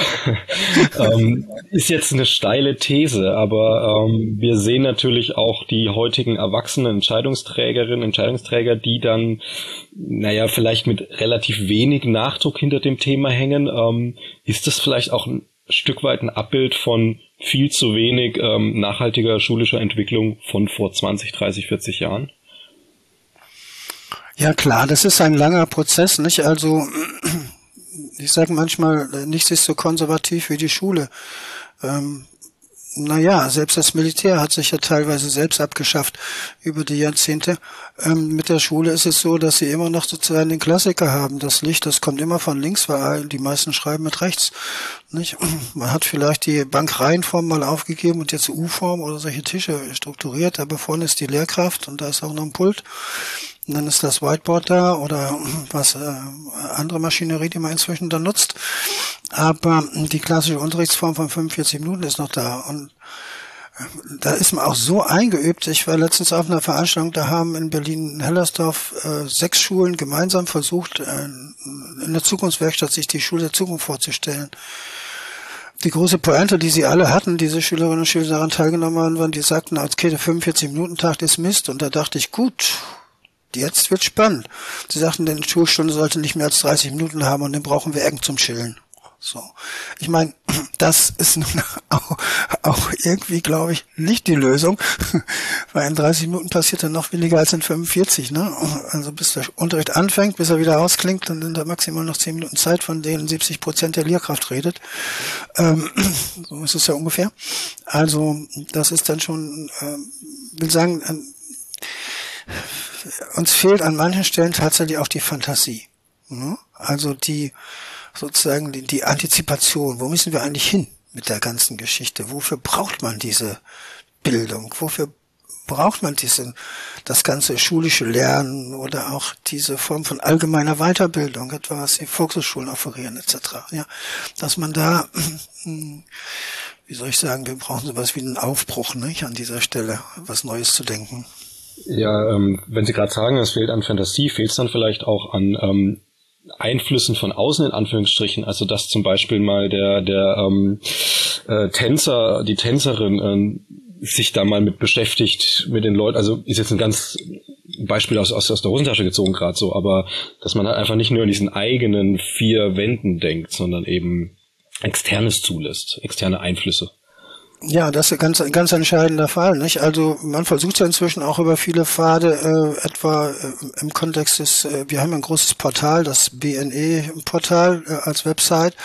ähm, ist jetzt eine steile These, aber ähm, wir sehen natürlich auch die heutigen erwachsenen Entscheidungsträgerinnen, Entscheidungsträger, die dann, naja, vielleicht mit relativ wenig Nachdruck hinter dem Thema hängen. Ähm, ist das vielleicht auch ein Stück weit ein Abbild von viel zu wenig ähm, nachhaltiger schulischer Entwicklung von vor 20, 30, 40 Jahren? Ja klar, das ist ein langer Prozess, nicht? Also ich sage manchmal, nichts ist so konservativ wie die Schule. Ähm, naja, selbst das Militär hat sich ja teilweise selbst abgeschafft über die Jahrzehnte. Ähm, mit der Schule ist es so, dass sie immer noch sozusagen den Klassiker haben. Das Licht, das kommt immer von links, weil die meisten schreiben mit rechts. Nicht? Man hat vielleicht die Bankreihenform mal aufgegeben und jetzt U-Form oder solche Tische strukturiert, aber vorne ist die Lehrkraft und da ist auch noch ein Pult. Dann ist das Whiteboard da oder was äh, andere Maschinerie, die man inzwischen da nutzt. Aber die klassische Unterrichtsform von 45 Minuten ist noch da. Und äh, da ist man auch so eingeübt. Ich war letztens auf einer Veranstaltung, da haben in Berlin Hellersdorf äh, sechs Schulen gemeinsam versucht, äh, in der Zukunftswerkstatt sich die Schule der Zukunft vorzustellen. Die große Pointe, die sie alle hatten, diese Schülerinnen und Schüler daran teilgenommen haben, waren, die sagten, okay, der 45-Minuten-Tag ist Mist. Und da dachte ich, gut, Jetzt wird spannend. Sie sagten, die Schulstunde sollte nicht mehr als 30 Minuten haben und dann brauchen wir Ecken zum Chillen. So. Ich meine, das ist nun auch, auch irgendwie, glaube ich, nicht die Lösung, weil in 30 Minuten passiert dann noch weniger als in 45. Ne? Also bis der Unterricht anfängt, bis er wieder ausklingt, dann sind da maximal noch 10 Minuten Zeit, von denen 70 Prozent der Lehrkraft redet. Ähm, so ist es ja ungefähr. Also das ist dann schon, äh, will sagen, äh, uns fehlt an manchen Stellen tatsächlich auch die Fantasie. Ne? Also die sozusagen die, die Antizipation. Wo müssen wir eigentlich hin mit der ganzen Geschichte? Wofür braucht man diese Bildung? Wofür braucht man diesen, das ganze schulische Lernen oder auch diese Form von allgemeiner Weiterbildung, etwa was die Volkshochschulen offerieren etc. Ja, dass man da, wie soll ich sagen, wir brauchen sowas wie einen Aufbruch nicht, an dieser Stelle, was Neues zu denken. Ja, ähm, wenn Sie gerade sagen, es fehlt an Fantasie, fehlt es dann vielleicht auch an ähm, Einflüssen von außen in Anführungsstrichen, also dass zum Beispiel mal der der ähm, äh, Tänzer, die Tänzerin äh, sich da mal mit beschäftigt mit den Leuten, also ist jetzt ein ganz Beispiel aus, aus, aus der Hosentasche gezogen gerade so, aber dass man halt einfach nicht nur in diesen eigenen vier Wänden denkt, sondern eben externes zulässt, externe Einflüsse. Ja, das ist ein ganz, ganz entscheidender Fall. Nicht? Also man versucht ja inzwischen auch über viele Pfade, äh, etwa äh, im Kontext des, äh, wir haben ein großes Portal, das BNE-Portal äh, als Website.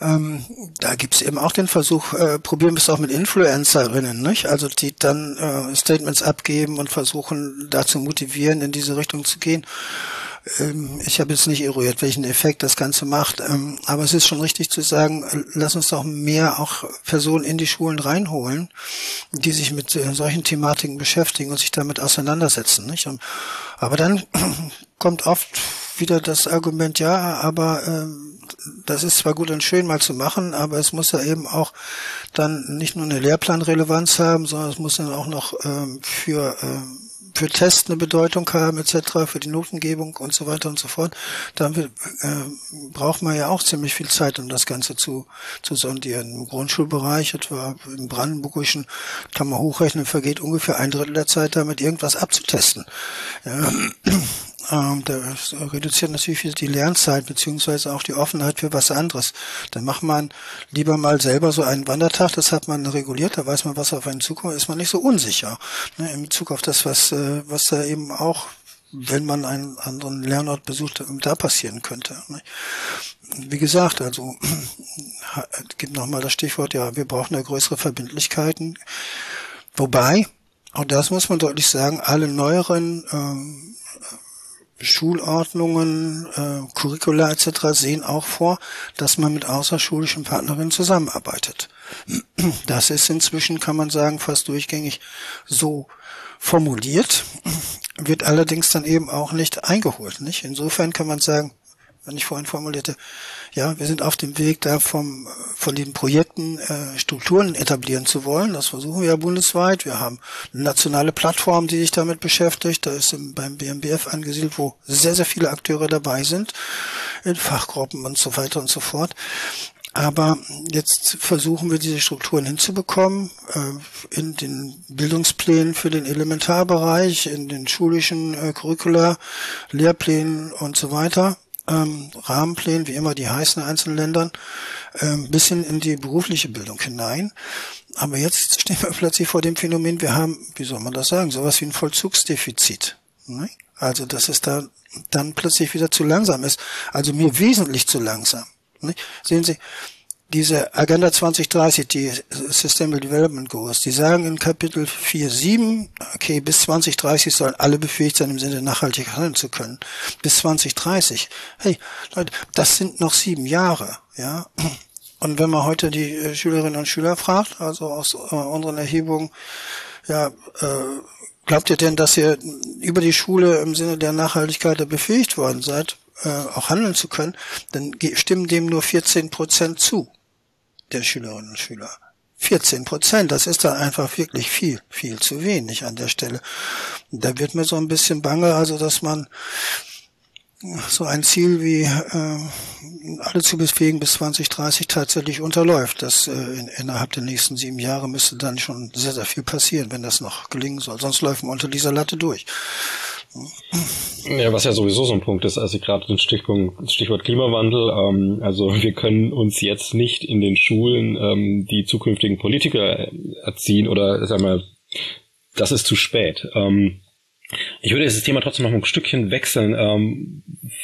Ähm, da gibt's eben auch den Versuch, äh, probieren wir es auch mit Influencerinnen, nicht? also die dann äh, Statements abgeben und versuchen, dazu motivieren, in diese Richtung zu gehen. Ähm, ich habe jetzt nicht eruiert, welchen Effekt das Ganze macht, ähm, aber es ist schon richtig zu sagen, äh, lass uns doch mehr auch Personen in die Schulen reinholen, die sich mit äh, solchen Thematiken beschäftigen und sich damit auseinandersetzen. Nicht? Aber dann kommt oft wieder das Argument, ja, aber ähm, das ist zwar gut und schön mal zu machen, aber es muss ja eben auch dann nicht nur eine Lehrplanrelevanz haben, sondern es muss dann auch noch für für Tests eine Bedeutung haben etc., für die Notengebung und so weiter und so fort, dann äh, braucht man ja auch ziemlich viel Zeit, um das Ganze zu, zu sondieren. Im Grundschulbereich, etwa im Brandenburgischen, kann man hochrechnen, vergeht ungefähr ein Drittel der Zeit damit, irgendwas abzutesten. Ja. Ähm, das reduziert natürlich die Lernzeit beziehungsweise auch die Offenheit für was anderes. Dann macht man lieber mal selber so einen Wandertag, das hat man reguliert, da weiß man, was auf einen zukommt, ist man nicht so unsicher ne, in Bezug auf das, was, äh, was da eben auch, wenn man einen anderen Lernort besucht, da passieren könnte. Ne. Wie gesagt, also gibt nochmal das Stichwort, ja, wir brauchen ja größere Verbindlichkeiten. Wobei, auch das muss man deutlich sagen, alle neueren ähm, Schulordnungen, äh, Curricula etc. sehen auch vor, dass man mit außerschulischen Partnerinnen zusammenarbeitet. Das ist inzwischen, kann man sagen, fast durchgängig so formuliert, wird allerdings dann eben auch nicht eingeholt. Nicht? Insofern kann man sagen, wenn ich vorhin formulierte, ja, wir sind auf dem Weg, da vom, von den Projekten äh, Strukturen etablieren zu wollen. Das versuchen wir ja bundesweit. Wir haben eine nationale Plattform, die sich damit beschäftigt. Da ist im, beim BMBF angesiedelt, wo sehr, sehr viele Akteure dabei sind, in Fachgruppen und so weiter und so fort. Aber jetzt versuchen wir diese Strukturen hinzubekommen äh, in den Bildungsplänen für den Elementarbereich, in den schulischen äh, Curricula, Lehrplänen und so weiter ähm, Rahmenplänen, wie immer die heißen in einzelnen Ländern, ähm, bis hin in die berufliche Bildung hinein. Aber jetzt stehen wir plötzlich vor dem Phänomen, wir haben, wie soll man das sagen, sowas wie ein Vollzugsdefizit. Ne? Also, dass es da dann plötzlich wieder zu langsam ist. Also mir wesentlich zu langsam. Ne? Sehen Sie, diese Agenda 2030, die Sustainable Development Goals, die sagen in Kapitel 4.7, okay, bis 2030 sollen alle befähigt sein, im Sinne nachhaltig handeln zu können. Bis 2030. Hey, Leute, das sind noch sieben Jahre, ja. Und wenn man heute die äh, Schülerinnen und Schüler fragt, also aus äh, unseren Erhebungen, ja, äh, glaubt ihr denn, dass ihr über die Schule im Sinne der Nachhaltigkeit befähigt worden seid? äh, auch handeln zu können, dann stimmen dem nur 14 Prozent zu, der Schülerinnen und Schüler. 14 Prozent, das ist dann einfach wirklich viel, viel zu wenig an der Stelle. Da wird mir so ein bisschen bange, also dass man so ein Ziel wie äh, alle zu befähigen bis 2030 tatsächlich unterläuft. Das äh, in, innerhalb der nächsten sieben Jahre müsste dann schon sehr, sehr viel passieren, wenn das noch gelingen soll. Sonst läuft man unter dieser Latte durch. Ja, was ja sowieso so ein Punkt ist, also gerade den Stichpunkt, Stichwort Klimawandel, ähm, also wir können uns jetzt nicht in den Schulen ähm, die zukünftigen Politiker erziehen oder sag mal, das ist zu spät. Ähm, ich würde dieses Thema trotzdem noch ein Stückchen wechseln. Ähm,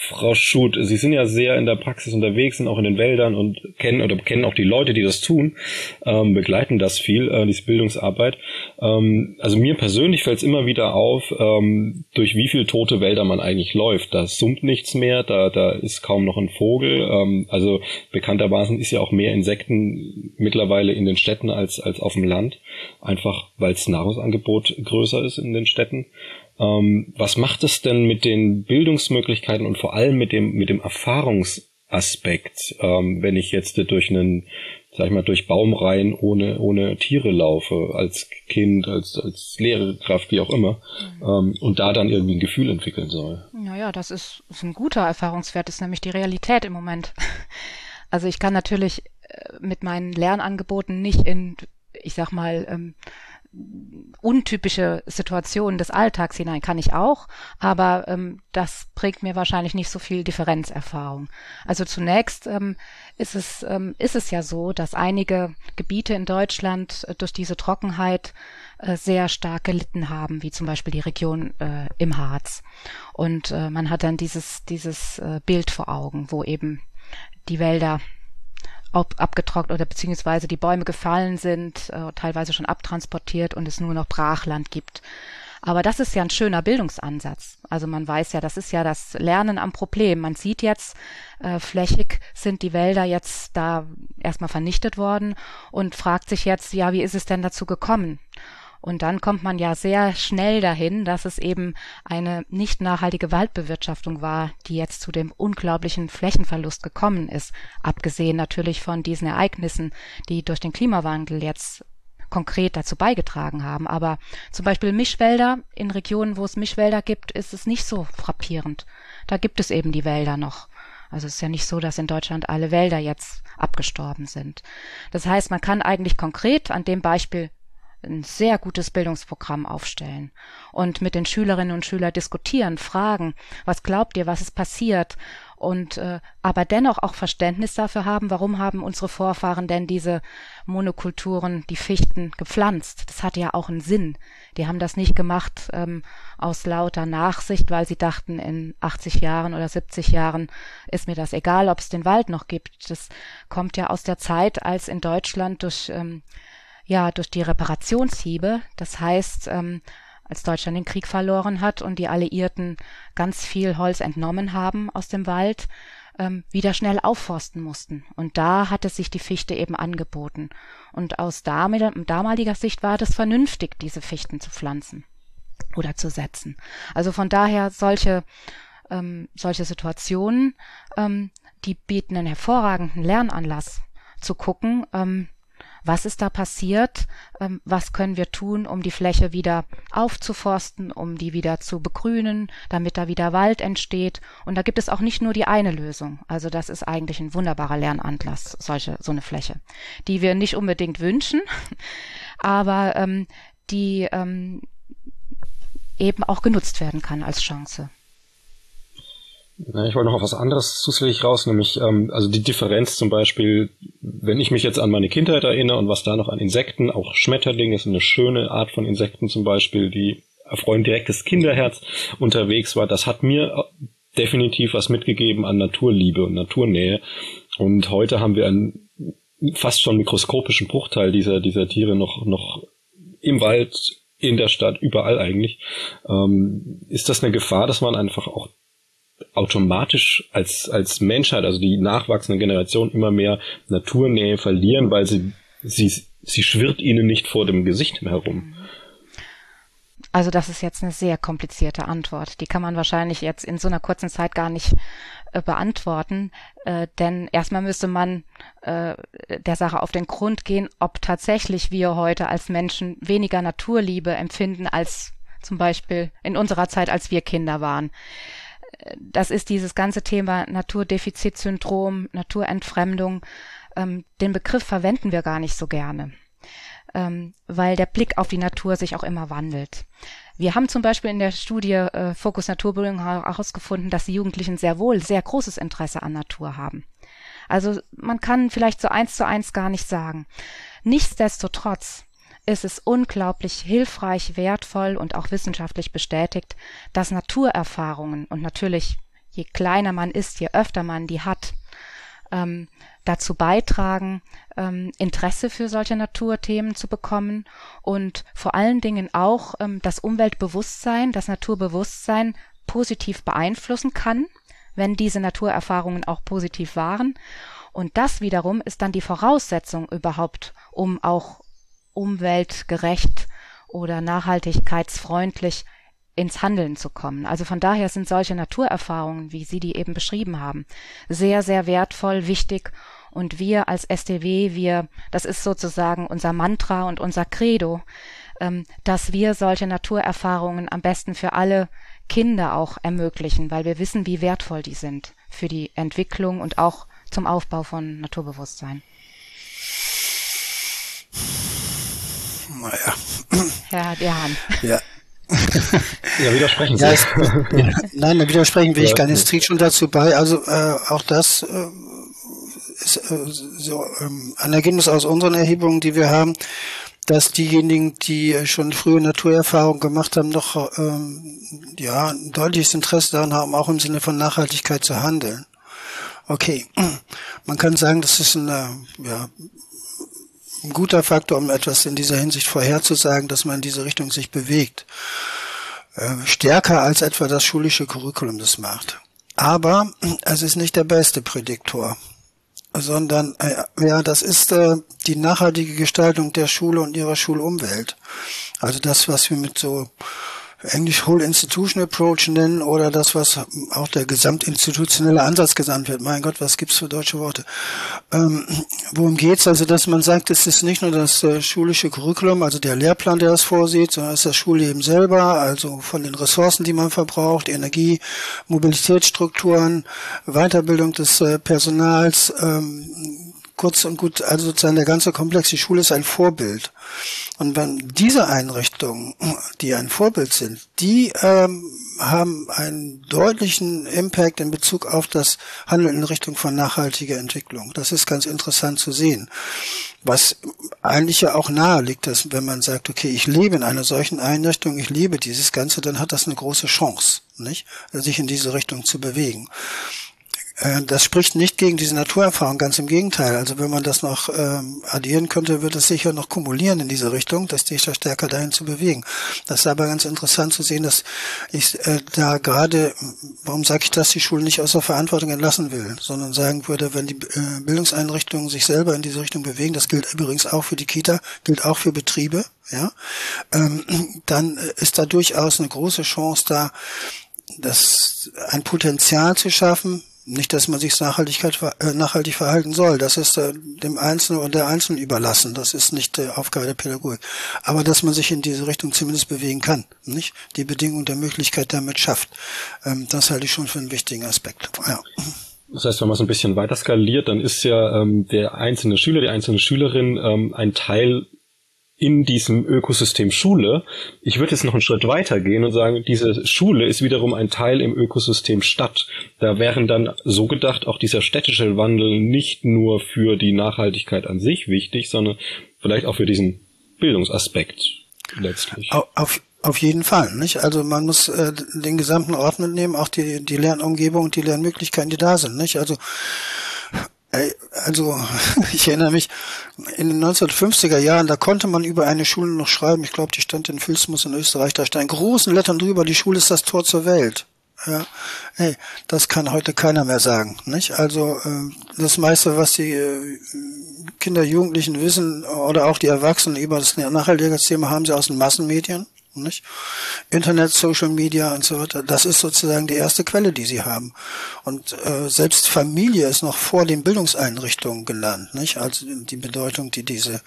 Frau Schut, Sie sind ja sehr in der Praxis unterwegs, sind auch in den Wäldern und kennen oder kennen auch die Leute, die das tun, ähm, begleiten das viel, äh, diese Bildungsarbeit. Ähm, also mir persönlich fällt es immer wieder auf, ähm, durch wie viel tote Wälder man eigentlich läuft. Da summt nichts mehr, da, da ist kaum noch ein Vogel. Ähm, also bekanntermaßen ist ja auch mehr Insekten mittlerweile in den Städten als, als auf dem Land, einfach weil das Nahrungsangebot größer ist in den Städten. Ähm, was macht es denn mit den Bildungsmöglichkeiten und vor allem mit dem, mit dem Erfahrungsaspekt, ähm, wenn ich jetzt durch einen, sag ich mal, durch Baumreihen ohne, ohne Tiere laufe, als Kind, als, als Lehrkraft, wie auch immer, mhm. ähm, und da dann irgendwie ein Gefühl entwickeln soll? Naja, das ist, ist ein guter Erfahrungswert, ist nämlich die Realität im Moment. Also ich kann natürlich äh, mit meinen Lernangeboten nicht in, ich sag mal, ähm, untypische Situationen des Alltags hinein kann ich auch, aber ähm, das bringt mir wahrscheinlich nicht so viel Differenzerfahrung. Also zunächst ähm, ist es ähm, ist es ja so, dass einige Gebiete in Deutschland äh, durch diese Trockenheit äh, sehr stark gelitten haben, wie zum Beispiel die Region äh, im Harz. Und äh, man hat dann dieses dieses äh, Bild vor Augen, wo eben die Wälder ob abgetrocknet oder beziehungsweise die Bäume gefallen sind, äh, teilweise schon abtransportiert und es nur noch Brachland gibt. Aber das ist ja ein schöner Bildungsansatz. Also man weiß ja, das ist ja das Lernen am Problem. Man sieht jetzt, äh, flächig sind die Wälder jetzt da erstmal vernichtet worden und fragt sich jetzt, ja, wie ist es denn dazu gekommen? Und dann kommt man ja sehr schnell dahin, dass es eben eine nicht nachhaltige Waldbewirtschaftung war, die jetzt zu dem unglaublichen Flächenverlust gekommen ist, abgesehen natürlich von diesen Ereignissen, die durch den Klimawandel jetzt konkret dazu beigetragen haben. Aber zum Beispiel Mischwälder, in Regionen, wo es Mischwälder gibt, ist es nicht so frappierend. Da gibt es eben die Wälder noch. Also es ist ja nicht so, dass in Deutschland alle Wälder jetzt abgestorben sind. Das heißt, man kann eigentlich konkret an dem Beispiel ein sehr gutes Bildungsprogramm aufstellen und mit den Schülerinnen und Schülern diskutieren, fragen, was glaubt ihr, was ist passiert und äh, aber dennoch auch Verständnis dafür haben, warum haben unsere Vorfahren denn diese Monokulturen, die Fichten gepflanzt. Das hat ja auch einen Sinn. Die haben das nicht gemacht ähm, aus lauter Nachsicht, weil sie dachten, in 80 Jahren oder 70 Jahren ist mir das egal, ob es den Wald noch gibt. Das kommt ja aus der Zeit, als in Deutschland durch ähm, ja durch die Reparationshiebe, das heißt, ähm, als Deutschland den Krieg verloren hat und die Alliierten ganz viel Holz entnommen haben aus dem Wald, ähm, wieder schnell aufforsten mussten. Und da hatte sich die Fichte eben angeboten. Und aus damaliger Sicht war das vernünftig, diese Fichten zu pflanzen oder zu setzen. Also von daher solche ähm, solche Situationen, ähm, die bieten einen hervorragenden Lernanlass zu gucken, ähm, was ist da passiert, ähm, was können wir tun, um die Fläche wieder aufzuforsten, um die wieder zu begrünen, damit da wieder Wald entsteht. Und da gibt es auch nicht nur die eine Lösung. Also das ist eigentlich ein wunderbarer Lernanlass, solche, so eine Fläche, die wir nicht unbedingt wünschen, aber ähm, die ähm, eben auch genutzt werden kann als Chance. Ich wollte noch auf was anderes zusätzlich raus, nämlich ähm, also die Differenz zum Beispiel, wenn ich mich jetzt an meine Kindheit erinnere und was da noch an Insekten, auch Schmetterlinge ist eine schöne Art von Insekten zum Beispiel, die erfreuen direktes Kinderherz unterwegs war, das hat mir definitiv was mitgegeben an Naturliebe und Naturnähe. Und heute haben wir einen fast schon mikroskopischen Bruchteil dieser, dieser Tiere noch, noch im Wald, in der Stadt, überall eigentlich. Ähm, ist das eine Gefahr, dass man einfach auch automatisch als, als Menschheit, also die nachwachsende Generation, immer mehr Naturnähe verlieren, weil sie, sie, sie schwirrt ihnen nicht vor dem Gesicht herum. Also das ist jetzt eine sehr komplizierte Antwort. Die kann man wahrscheinlich jetzt in so einer kurzen Zeit gar nicht äh, beantworten, äh, denn erstmal müsste man äh, der Sache auf den Grund gehen, ob tatsächlich wir heute als Menschen weniger Naturliebe empfinden als zum Beispiel in unserer Zeit, als wir Kinder waren das ist dieses ganze Thema Naturdefizitsyndrom, Naturentfremdung. Ähm, den Begriff verwenden wir gar nicht so gerne, ähm, weil der Blick auf die Natur sich auch immer wandelt. Wir haben zum Beispiel in der Studie äh, Fokus Naturbildung herausgefunden, dass die Jugendlichen sehr wohl sehr großes Interesse an Natur haben. Also man kann vielleicht so eins zu eins gar nicht sagen. Nichtsdestotrotz ist es unglaublich hilfreich, wertvoll und auch wissenschaftlich bestätigt, dass Naturerfahrungen und natürlich je kleiner man ist, je öfter man die hat, ähm, dazu beitragen, ähm, Interesse für solche Naturthemen zu bekommen und vor allen Dingen auch ähm, das Umweltbewusstsein, das Naturbewusstsein positiv beeinflussen kann, wenn diese Naturerfahrungen auch positiv waren. Und das wiederum ist dann die Voraussetzung überhaupt, um auch umweltgerecht oder nachhaltigkeitsfreundlich ins Handeln zu kommen. Also von daher sind solche Naturerfahrungen, wie Sie die eben beschrieben haben, sehr, sehr wertvoll, wichtig. Und wir als STW, wir, das ist sozusagen unser Mantra und unser Credo, ähm, dass wir solche Naturerfahrungen am besten für alle Kinder auch ermöglichen, weil wir wissen, wie wertvoll die sind für die Entwicklung und auch zum Aufbau von Naturbewusstsein. Naja. Herr Dehan. Ja. ja, widersprechen Sie. Ja, es, ja, nein, widersprechen will ich gar nicht. Es trägt schon dazu bei. Also äh, auch das äh, ist äh, so ähm, ein Ergebnis aus unseren Erhebungen, die wir haben, dass diejenigen, die schon frühe Naturerfahrungen gemacht haben, noch ähm, ja ein deutliches Interesse daran haben, auch im Sinne von Nachhaltigkeit zu handeln. Okay, man kann sagen, das ist eine ja, ein guter Faktor, um etwas in dieser Hinsicht vorherzusagen, dass man in diese Richtung sich bewegt. Äh, stärker als etwa das schulische Curriculum das macht. Aber es ist nicht der beste Prädiktor, sondern äh, ja, das ist äh, die nachhaltige Gestaltung der Schule und ihrer Schulumwelt. Also das, was wir mit so Englisch Whole Institution Approach nennen oder das, was auch der gesamtinstitutionelle Ansatz genannt wird. Mein Gott, was gibt's für deutsche Worte? Ähm, worum geht's? Also, dass man sagt, es ist nicht nur das äh, schulische Curriculum, also der Lehrplan, der das vorsieht, sondern es ist das Schulleben selber, also von den Ressourcen, die man verbraucht, Energie, Mobilitätsstrukturen, Weiterbildung des äh, Personals, ähm, kurz und gut, also sozusagen der ganze Komplex, die Schule ist ein Vorbild. Und wenn diese Einrichtungen, die ein Vorbild sind, die ähm, haben einen deutlichen Impact in Bezug auf das Handeln in Richtung von nachhaltiger Entwicklung. Das ist ganz interessant zu sehen. Was eigentlich ja auch nahe liegt, dass wenn man sagt, okay, ich lebe in einer solchen Einrichtung, ich liebe dieses Ganze, dann hat das eine große Chance, nicht? sich in diese Richtung zu bewegen. Äh, das spricht nicht gegen diese Naturerfahrung, ganz im Gegenteil. Also wenn man das noch ähm, addieren könnte, wird es sicher noch kumulieren in diese Richtung, dass dich da stärker dahin zu bewegen. Das ist aber ganz interessant zu sehen, dass ich äh, da gerade, warum sage ich das, die Schule nicht aus der Verantwortung entlassen will, sondern sagen würde, wenn die äh, Bildungseinrichtungen sich selber in diese Richtung bewegen, das gilt übrigens auch für die Kita, gilt auch für Betriebe, ja, ähm, dann ist da durchaus eine große Chance da, das ein Potenzial zu schaffen, nicht, dass man sich Nachhaltigkeit, äh, nachhaltig verhalten soll. Das ist äh, dem Einzelnen und der Einzelnen überlassen. Das ist nicht die Aufgabe der Pädagogik. Aber dass man sich in diese Richtung zumindest bewegen kann, nicht? Die Bedingung der Möglichkeit damit schafft. Ähm, das halte ich schon für einen wichtigen Aspekt. Ja. Das heißt, wenn man es ein bisschen weiter skaliert, dann ist ja ähm, der einzelne Schüler, die einzelne Schülerin ähm, ein Teil in diesem Ökosystem Schule. Ich würde jetzt noch einen Schritt weiter gehen und sagen, diese Schule ist wiederum ein Teil im Ökosystem Stadt. Da wären dann so gedacht auch dieser städtische Wandel nicht nur für die Nachhaltigkeit an sich wichtig, sondern vielleicht auch für diesen Bildungsaspekt letztlich. Auf, auf jeden Fall, nicht? Also man muss äh, den gesamten Ort mitnehmen, auch die, die Lernumgebung die Lernmöglichkeiten, die da sind, nicht? Also also ich erinnere mich, in den 1950er Jahren, da konnte man über eine Schule noch schreiben, ich glaube, die stand in Filsmus in Österreich, da stand in großen Lettern drüber, die Schule ist das Tor zur Welt. Ja, hey, das kann heute keiner mehr sagen, nicht? Also äh, das meiste, was die äh, Kinder, Jugendlichen wissen oder auch die Erwachsenen über das Nachhaltigkeitsthema, haben sie aus den Massenmedien. Nicht? Internet, Social Media und so weiter, das ist sozusagen die erste Quelle, die sie haben. Und äh, selbst Familie ist noch vor den Bildungseinrichtungen genannt, nicht? Also die Bedeutung, die diese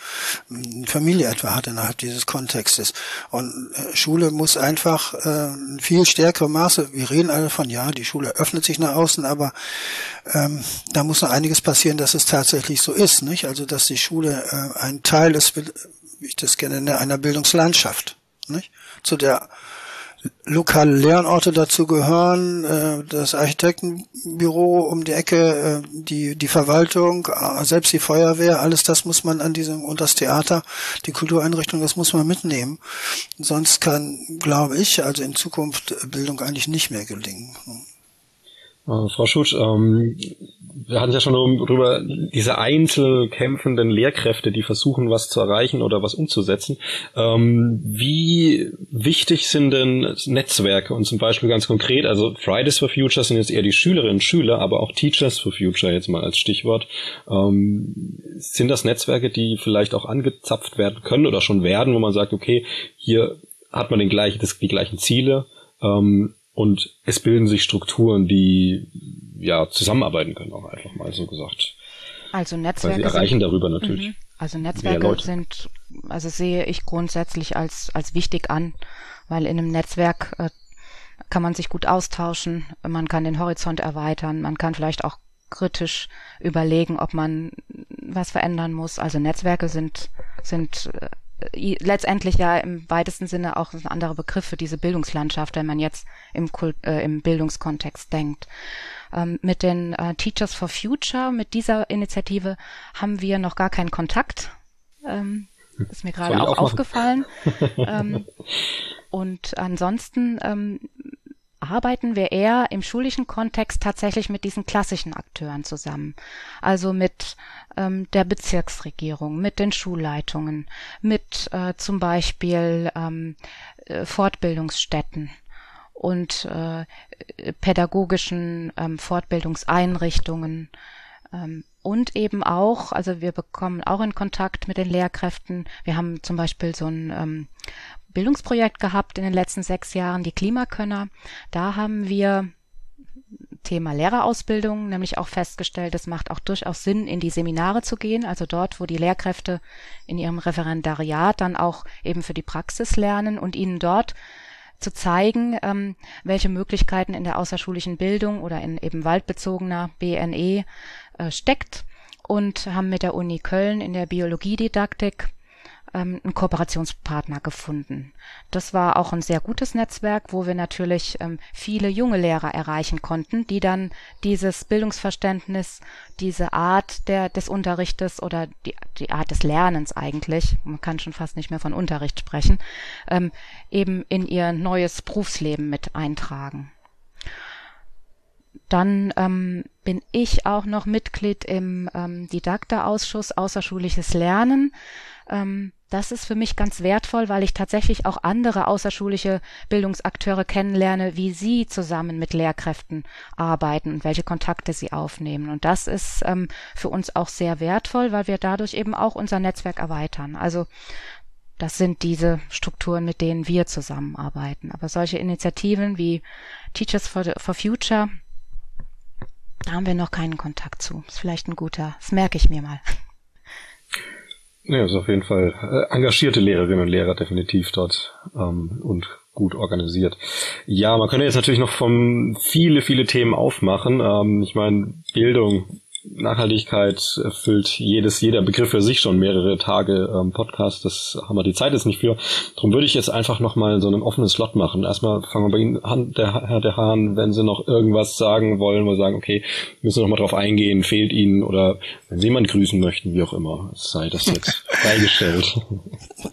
hm, Familie etwa hat innerhalb dieses Kontextes. Und äh, Schule muss einfach äh, viel stärkere Maße, wir reden alle von, ja, die Schule öffnet sich nach außen, aber ähm, da muss noch einiges passieren, dass es tatsächlich so ist, nicht? Also dass die Schule äh, ein Teil ist, wie ich das gerne nenne, einer Bildungslandschaft nicht? Zu der lokale Lernorte dazu gehören, äh, das Architektenbüro um die Ecke, äh, die, die Verwaltung, äh, selbst die Feuerwehr, alles das muss man an diesem, und das Theater, die Kultureinrichtung, das muss man mitnehmen. Sonst kann, glaube ich, also in Zukunft Bildung eigentlich nicht mehr gelingen. Äh, Frau Schutsch, ähm, wir hatten ja schon darüber, diese einzelkämpfenden Lehrkräfte, die versuchen, was zu erreichen oder was umzusetzen. Ähm, wie wichtig sind denn Netzwerke und zum Beispiel ganz konkret, also Fridays for Future sind jetzt eher die Schülerinnen und Schüler, aber auch Teachers for Future jetzt mal als Stichwort. Ähm, sind das Netzwerke, die vielleicht auch angezapft werden können oder schon werden, wo man sagt, okay, hier hat man den gleichen, das, die gleichen Ziele, ähm, und es bilden sich Strukturen, die ja zusammenarbeiten können, auch einfach mal so gesagt. Also Netzwerke. Weil sie erreichen sind, darüber natürlich. Mhm. Also Netzwerke sind, also sehe ich grundsätzlich als, als wichtig an, weil in einem Netzwerk äh, kann man sich gut austauschen, man kann den Horizont erweitern, man kann vielleicht auch kritisch überlegen, ob man was verändern muss. Also Netzwerke sind, sind äh, letztendlich ja im weitesten Sinne auch ein anderer Begriff für diese Bildungslandschaft, wenn man jetzt im, Kult, äh, im Bildungskontext denkt. Ähm, mit den äh, Teachers for Future, mit dieser Initiative haben wir noch gar keinen Kontakt. Ähm, ist mir gerade auch, auch aufgefallen. ähm, und ansonsten ähm, arbeiten wir eher im schulischen Kontext tatsächlich mit diesen klassischen Akteuren zusammen. Also mit ähm, der Bezirksregierung, mit den Schulleitungen, mit äh, zum Beispiel ähm, äh, Fortbildungsstätten und äh, pädagogischen ähm, Fortbildungseinrichtungen ähm, und eben auch, also wir bekommen auch in Kontakt mit den Lehrkräften. Wir haben zum Beispiel so ein ähm, Bildungsprojekt gehabt in den letzten sechs Jahren, die Klimakönner. Da haben wir Thema Lehrerausbildung nämlich auch festgestellt, es macht auch durchaus Sinn, in die Seminare zu gehen, also dort, wo die Lehrkräfte in ihrem Referendariat dann auch eben für die Praxis lernen und ihnen dort zu zeigen, ähm, welche Möglichkeiten in der außerschulischen Bildung oder in eben waldbezogener BNE äh, steckt und haben mit der Uni Köln in der Biologiedidaktik ähm, einen Kooperationspartner gefunden. Das war auch ein sehr gutes Netzwerk, wo wir natürlich ähm, viele junge Lehrer erreichen konnten, die dann dieses Bildungsverständnis, diese Art der, des Unterrichtes oder die, die Art des Lernens eigentlich, man kann schon fast nicht mehr von Unterricht sprechen, ähm, eben in ihr neues Berufsleben mit eintragen. Dann ähm, bin ich auch noch Mitglied im ähm, Didakterausschuss Außerschulisches Lernen. Ähm, das ist für mich ganz wertvoll, weil ich tatsächlich auch andere außerschulische Bildungsakteure kennenlerne, wie sie zusammen mit Lehrkräften arbeiten und welche Kontakte sie aufnehmen. Und das ist ähm, für uns auch sehr wertvoll, weil wir dadurch eben auch unser Netzwerk erweitern. Also das sind diese Strukturen, mit denen wir zusammenarbeiten. Aber solche Initiativen wie Teachers for, the, for Future, da haben wir noch keinen Kontakt zu. Ist vielleicht ein guter, das merke ich mir mal. Ja, ist auf jeden Fall äh, engagierte Lehrerinnen und Lehrer definitiv dort ähm, und gut organisiert. Ja, man könnte jetzt natürlich noch von viele, viele Themen aufmachen. Ähm, ich meine, Bildung Nachhaltigkeit erfüllt jedes, jeder Begriff für sich schon mehrere Tage ähm, Podcast. Das haben wir die Zeit jetzt nicht für. Darum würde ich jetzt einfach nochmal so einen offenen Slot machen. Erstmal fangen wir bei Ihnen an, der Herr der Hahn, wenn Sie noch irgendwas sagen wollen, wo Sie sagen, okay, müssen wir nochmal drauf eingehen, fehlt Ihnen oder wenn Sie jemanden grüßen möchten, wie auch immer, sei das jetzt freigestellt.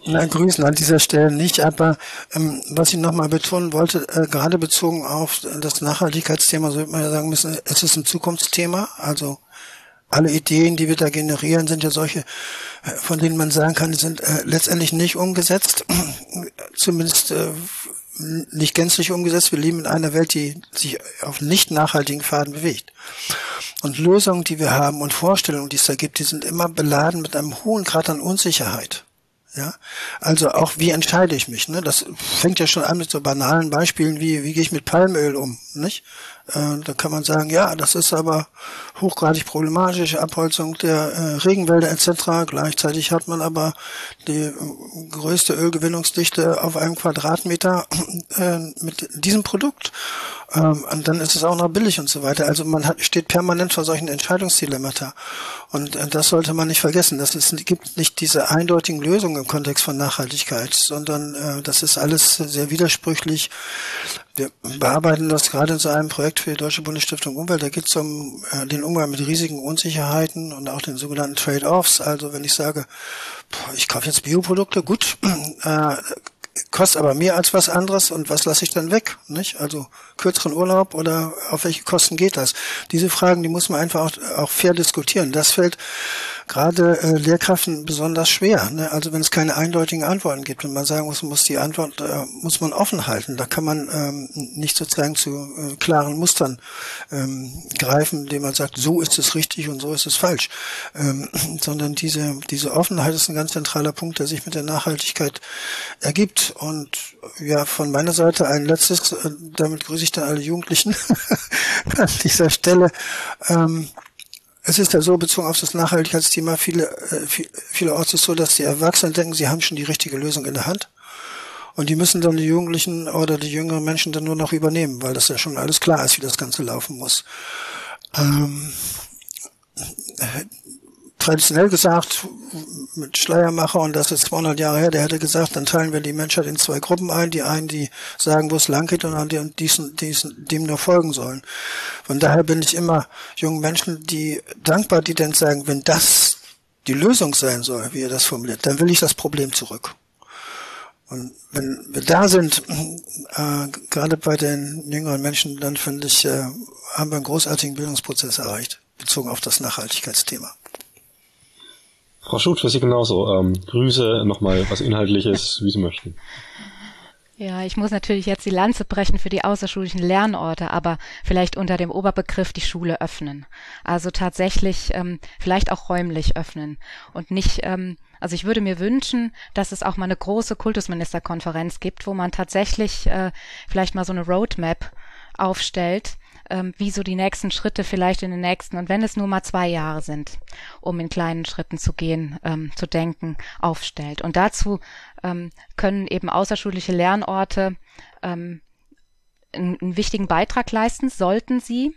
Na, grüßen an dieser Stelle nicht, aber ähm, was ich nochmal betonen wollte, äh, gerade bezogen auf das Nachhaltigkeitsthema, so würde man ja sagen müssen, es ist ein Zukunftsthema, also alle Ideen, die wir da generieren, sind ja solche, äh, von denen man sagen kann, die sind äh, letztendlich nicht umgesetzt, zumindest äh, nicht gänzlich umgesetzt. Wir leben in einer Welt, die sich auf nicht nachhaltigen Pfaden bewegt. Und Lösungen, die wir haben und Vorstellungen, die es da gibt, die sind immer beladen mit einem hohen Grad an Unsicherheit. Ja, also auch wie entscheide ich mich? Ne? Das fängt ja schon an mit so banalen Beispielen wie wie gehe ich mit Palmöl um, nicht? Äh, da kann man sagen, ja, das ist aber hochgradig problematisch, Abholzung der äh, Regenwälder etc. Gleichzeitig hat man aber die äh, größte Ölgewinnungsdichte auf einem Quadratmeter äh, mit diesem Produkt. Ähm, und dann ist es auch noch billig und so weiter. Also man steht permanent vor solchen Entscheidungsdilemmata. Und das sollte man nicht vergessen. Das ist, gibt nicht diese eindeutigen Lösungen im Kontext von Nachhaltigkeit, sondern das ist alles sehr widersprüchlich. Wir bearbeiten das gerade in so einem Projekt für die Deutsche Bundesstiftung Umwelt. Da geht es um äh, den Umgang mit riesigen Unsicherheiten und auch den sogenannten Trade-offs. Also wenn ich sage, ich kaufe jetzt Bioprodukte, gut, äh, kostet aber mehr als was anderes und was lasse ich dann weg? Nicht? Also kürzeren Urlaub oder auf welche Kosten geht das? Diese Fragen, die muss man einfach auch, auch fair diskutieren. Das fällt gerade äh, Lehrkräften besonders schwer. Ne? Also wenn es keine eindeutigen Antworten gibt und man sagen muss, muss die Antwort äh, muss man offen halten. Da kann man ähm, nicht sozusagen zu äh, klaren Mustern ähm, greifen, indem man sagt, so ist es richtig und so ist es falsch, ähm, sondern diese diese Offenheit ist ein ganz zentraler Punkt, der sich mit der Nachhaltigkeit ergibt. Und ja, von meiner Seite ein letztes, äh, damit grüße ich dann alle Jugendlichen an dieser Stelle. Ähm, es ist ja so, bezogen auf das Nachhaltigkeitsthema, viele, äh, vielerorts ist so, dass die Erwachsenen denken, sie haben schon die richtige Lösung in der Hand. Und die müssen dann die Jugendlichen oder die jüngeren Menschen dann nur noch übernehmen, weil das ja schon alles klar ist, wie das Ganze laufen muss. Ähm, traditionell gesagt, mit Schleiermacher, und das ist 200 Jahre her, der hätte gesagt, dann teilen wir die Menschheit in zwei Gruppen ein. Die einen, die sagen, wo es lang geht, und die diesen, diesen, dem nur folgen sollen. Von daher bin ich immer jungen Menschen, die dankbar, die dann sagen, wenn das die Lösung sein soll, wie er das formuliert, dann will ich das Problem zurück. Und wenn wir da sind, äh, gerade bei den jüngeren Menschen, dann finde ich, äh, haben wir einen großartigen Bildungsprozess erreicht, bezogen auf das Nachhaltigkeitsthema. Frau Schutz, für Sie genauso. Ähm, Grüße, nochmal was Inhaltliches, wie Sie möchten. Ja, ich muss natürlich jetzt die Lanze brechen für die außerschulischen Lernorte, aber vielleicht unter dem Oberbegriff die Schule öffnen. Also tatsächlich ähm, vielleicht auch räumlich öffnen und nicht, ähm, also ich würde mir wünschen, dass es auch mal eine große Kultusministerkonferenz gibt, wo man tatsächlich äh, vielleicht mal so eine Roadmap aufstellt, ähm, wie so die nächsten Schritte vielleicht in den nächsten, und wenn es nur mal zwei Jahre sind, um in kleinen Schritten zu gehen, ähm, zu denken, aufstellt. Und dazu ähm, können eben außerschulische Lernorte ähm, einen, einen wichtigen Beitrag leisten, sollten sie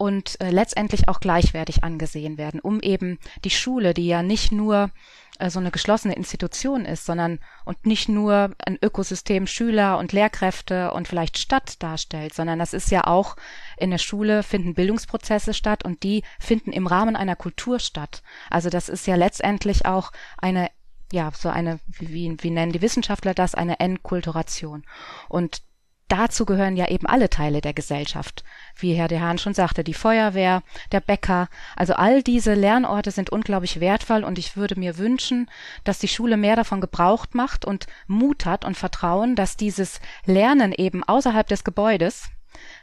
und äh, letztendlich auch gleichwertig angesehen werden, um eben die Schule, die ja nicht nur äh, so eine geschlossene Institution ist, sondern und nicht nur ein Ökosystem Schüler und Lehrkräfte und vielleicht Stadt darstellt, sondern das ist ja auch in der Schule finden Bildungsprozesse statt und die finden im Rahmen einer Kultur statt. Also das ist ja letztendlich auch eine ja, so eine, wie, wie nennen die Wissenschaftler das, eine Enkulturation. Und dazu gehören ja eben alle Teile der Gesellschaft. Wie Herr De Hahn schon sagte, die Feuerwehr, der Bäcker. Also all diese Lernorte sind unglaublich wertvoll und ich würde mir wünschen, dass die Schule mehr davon gebraucht macht und Mut hat und Vertrauen, dass dieses Lernen eben außerhalb des Gebäudes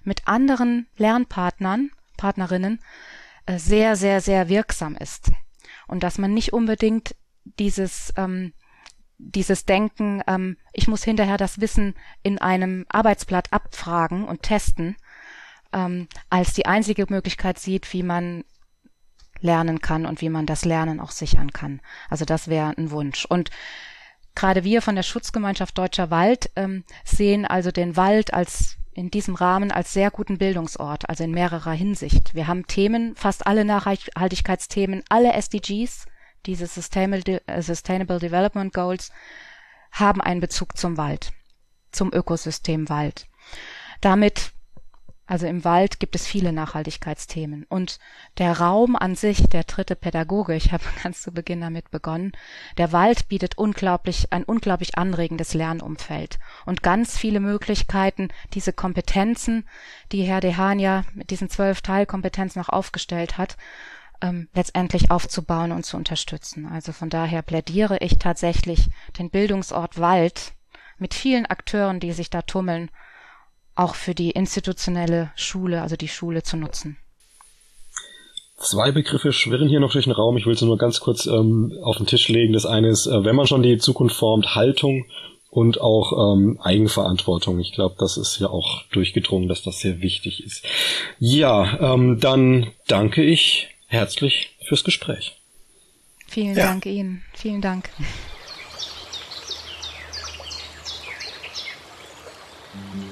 mit anderen Lernpartnern, Partnerinnen äh, sehr, sehr, sehr wirksam ist. Und dass man nicht unbedingt dieses ähm, dieses Denken, ähm, ich muss hinterher das Wissen in einem Arbeitsblatt abfragen und testen, ähm, als die einzige Möglichkeit sieht, wie man lernen kann und wie man das Lernen auch sichern kann. Also das wäre ein Wunsch. Und gerade wir von der Schutzgemeinschaft Deutscher Wald ähm, sehen also den Wald als in diesem Rahmen als sehr guten Bildungsort, also in mehrerer Hinsicht. Wir haben Themen, fast alle Nachhaltigkeitsthemen, alle SDGs, diese Sustainable, äh, Sustainable Development Goals, haben einen Bezug zum Wald, zum Ökosystem Wald. Damit also im Wald gibt es viele Nachhaltigkeitsthemen. Und der Raum an sich, der dritte Pädagoge, ich habe ganz zu Beginn damit begonnen, der Wald bietet unglaublich, ein unglaublich anregendes Lernumfeld und ganz viele Möglichkeiten, diese Kompetenzen, die Herr Dehan ja mit diesen zwölf Teilkompetenzen noch aufgestellt hat, ähm, letztendlich aufzubauen und zu unterstützen. Also von daher plädiere ich tatsächlich den Bildungsort Wald mit vielen Akteuren, die sich da tummeln, auch für die institutionelle Schule, also die Schule zu nutzen. Zwei Begriffe schwirren hier noch durch den Raum. Ich will sie nur ganz kurz ähm, auf den Tisch legen. Das eine ist, äh, wenn man schon die Zukunft formt, Haltung und auch ähm, Eigenverantwortung. Ich glaube, das ist ja auch durchgedrungen, dass das sehr wichtig ist. Ja, ähm, dann danke ich herzlich fürs Gespräch. Vielen ja. Dank Ihnen. Vielen Dank. Mhm.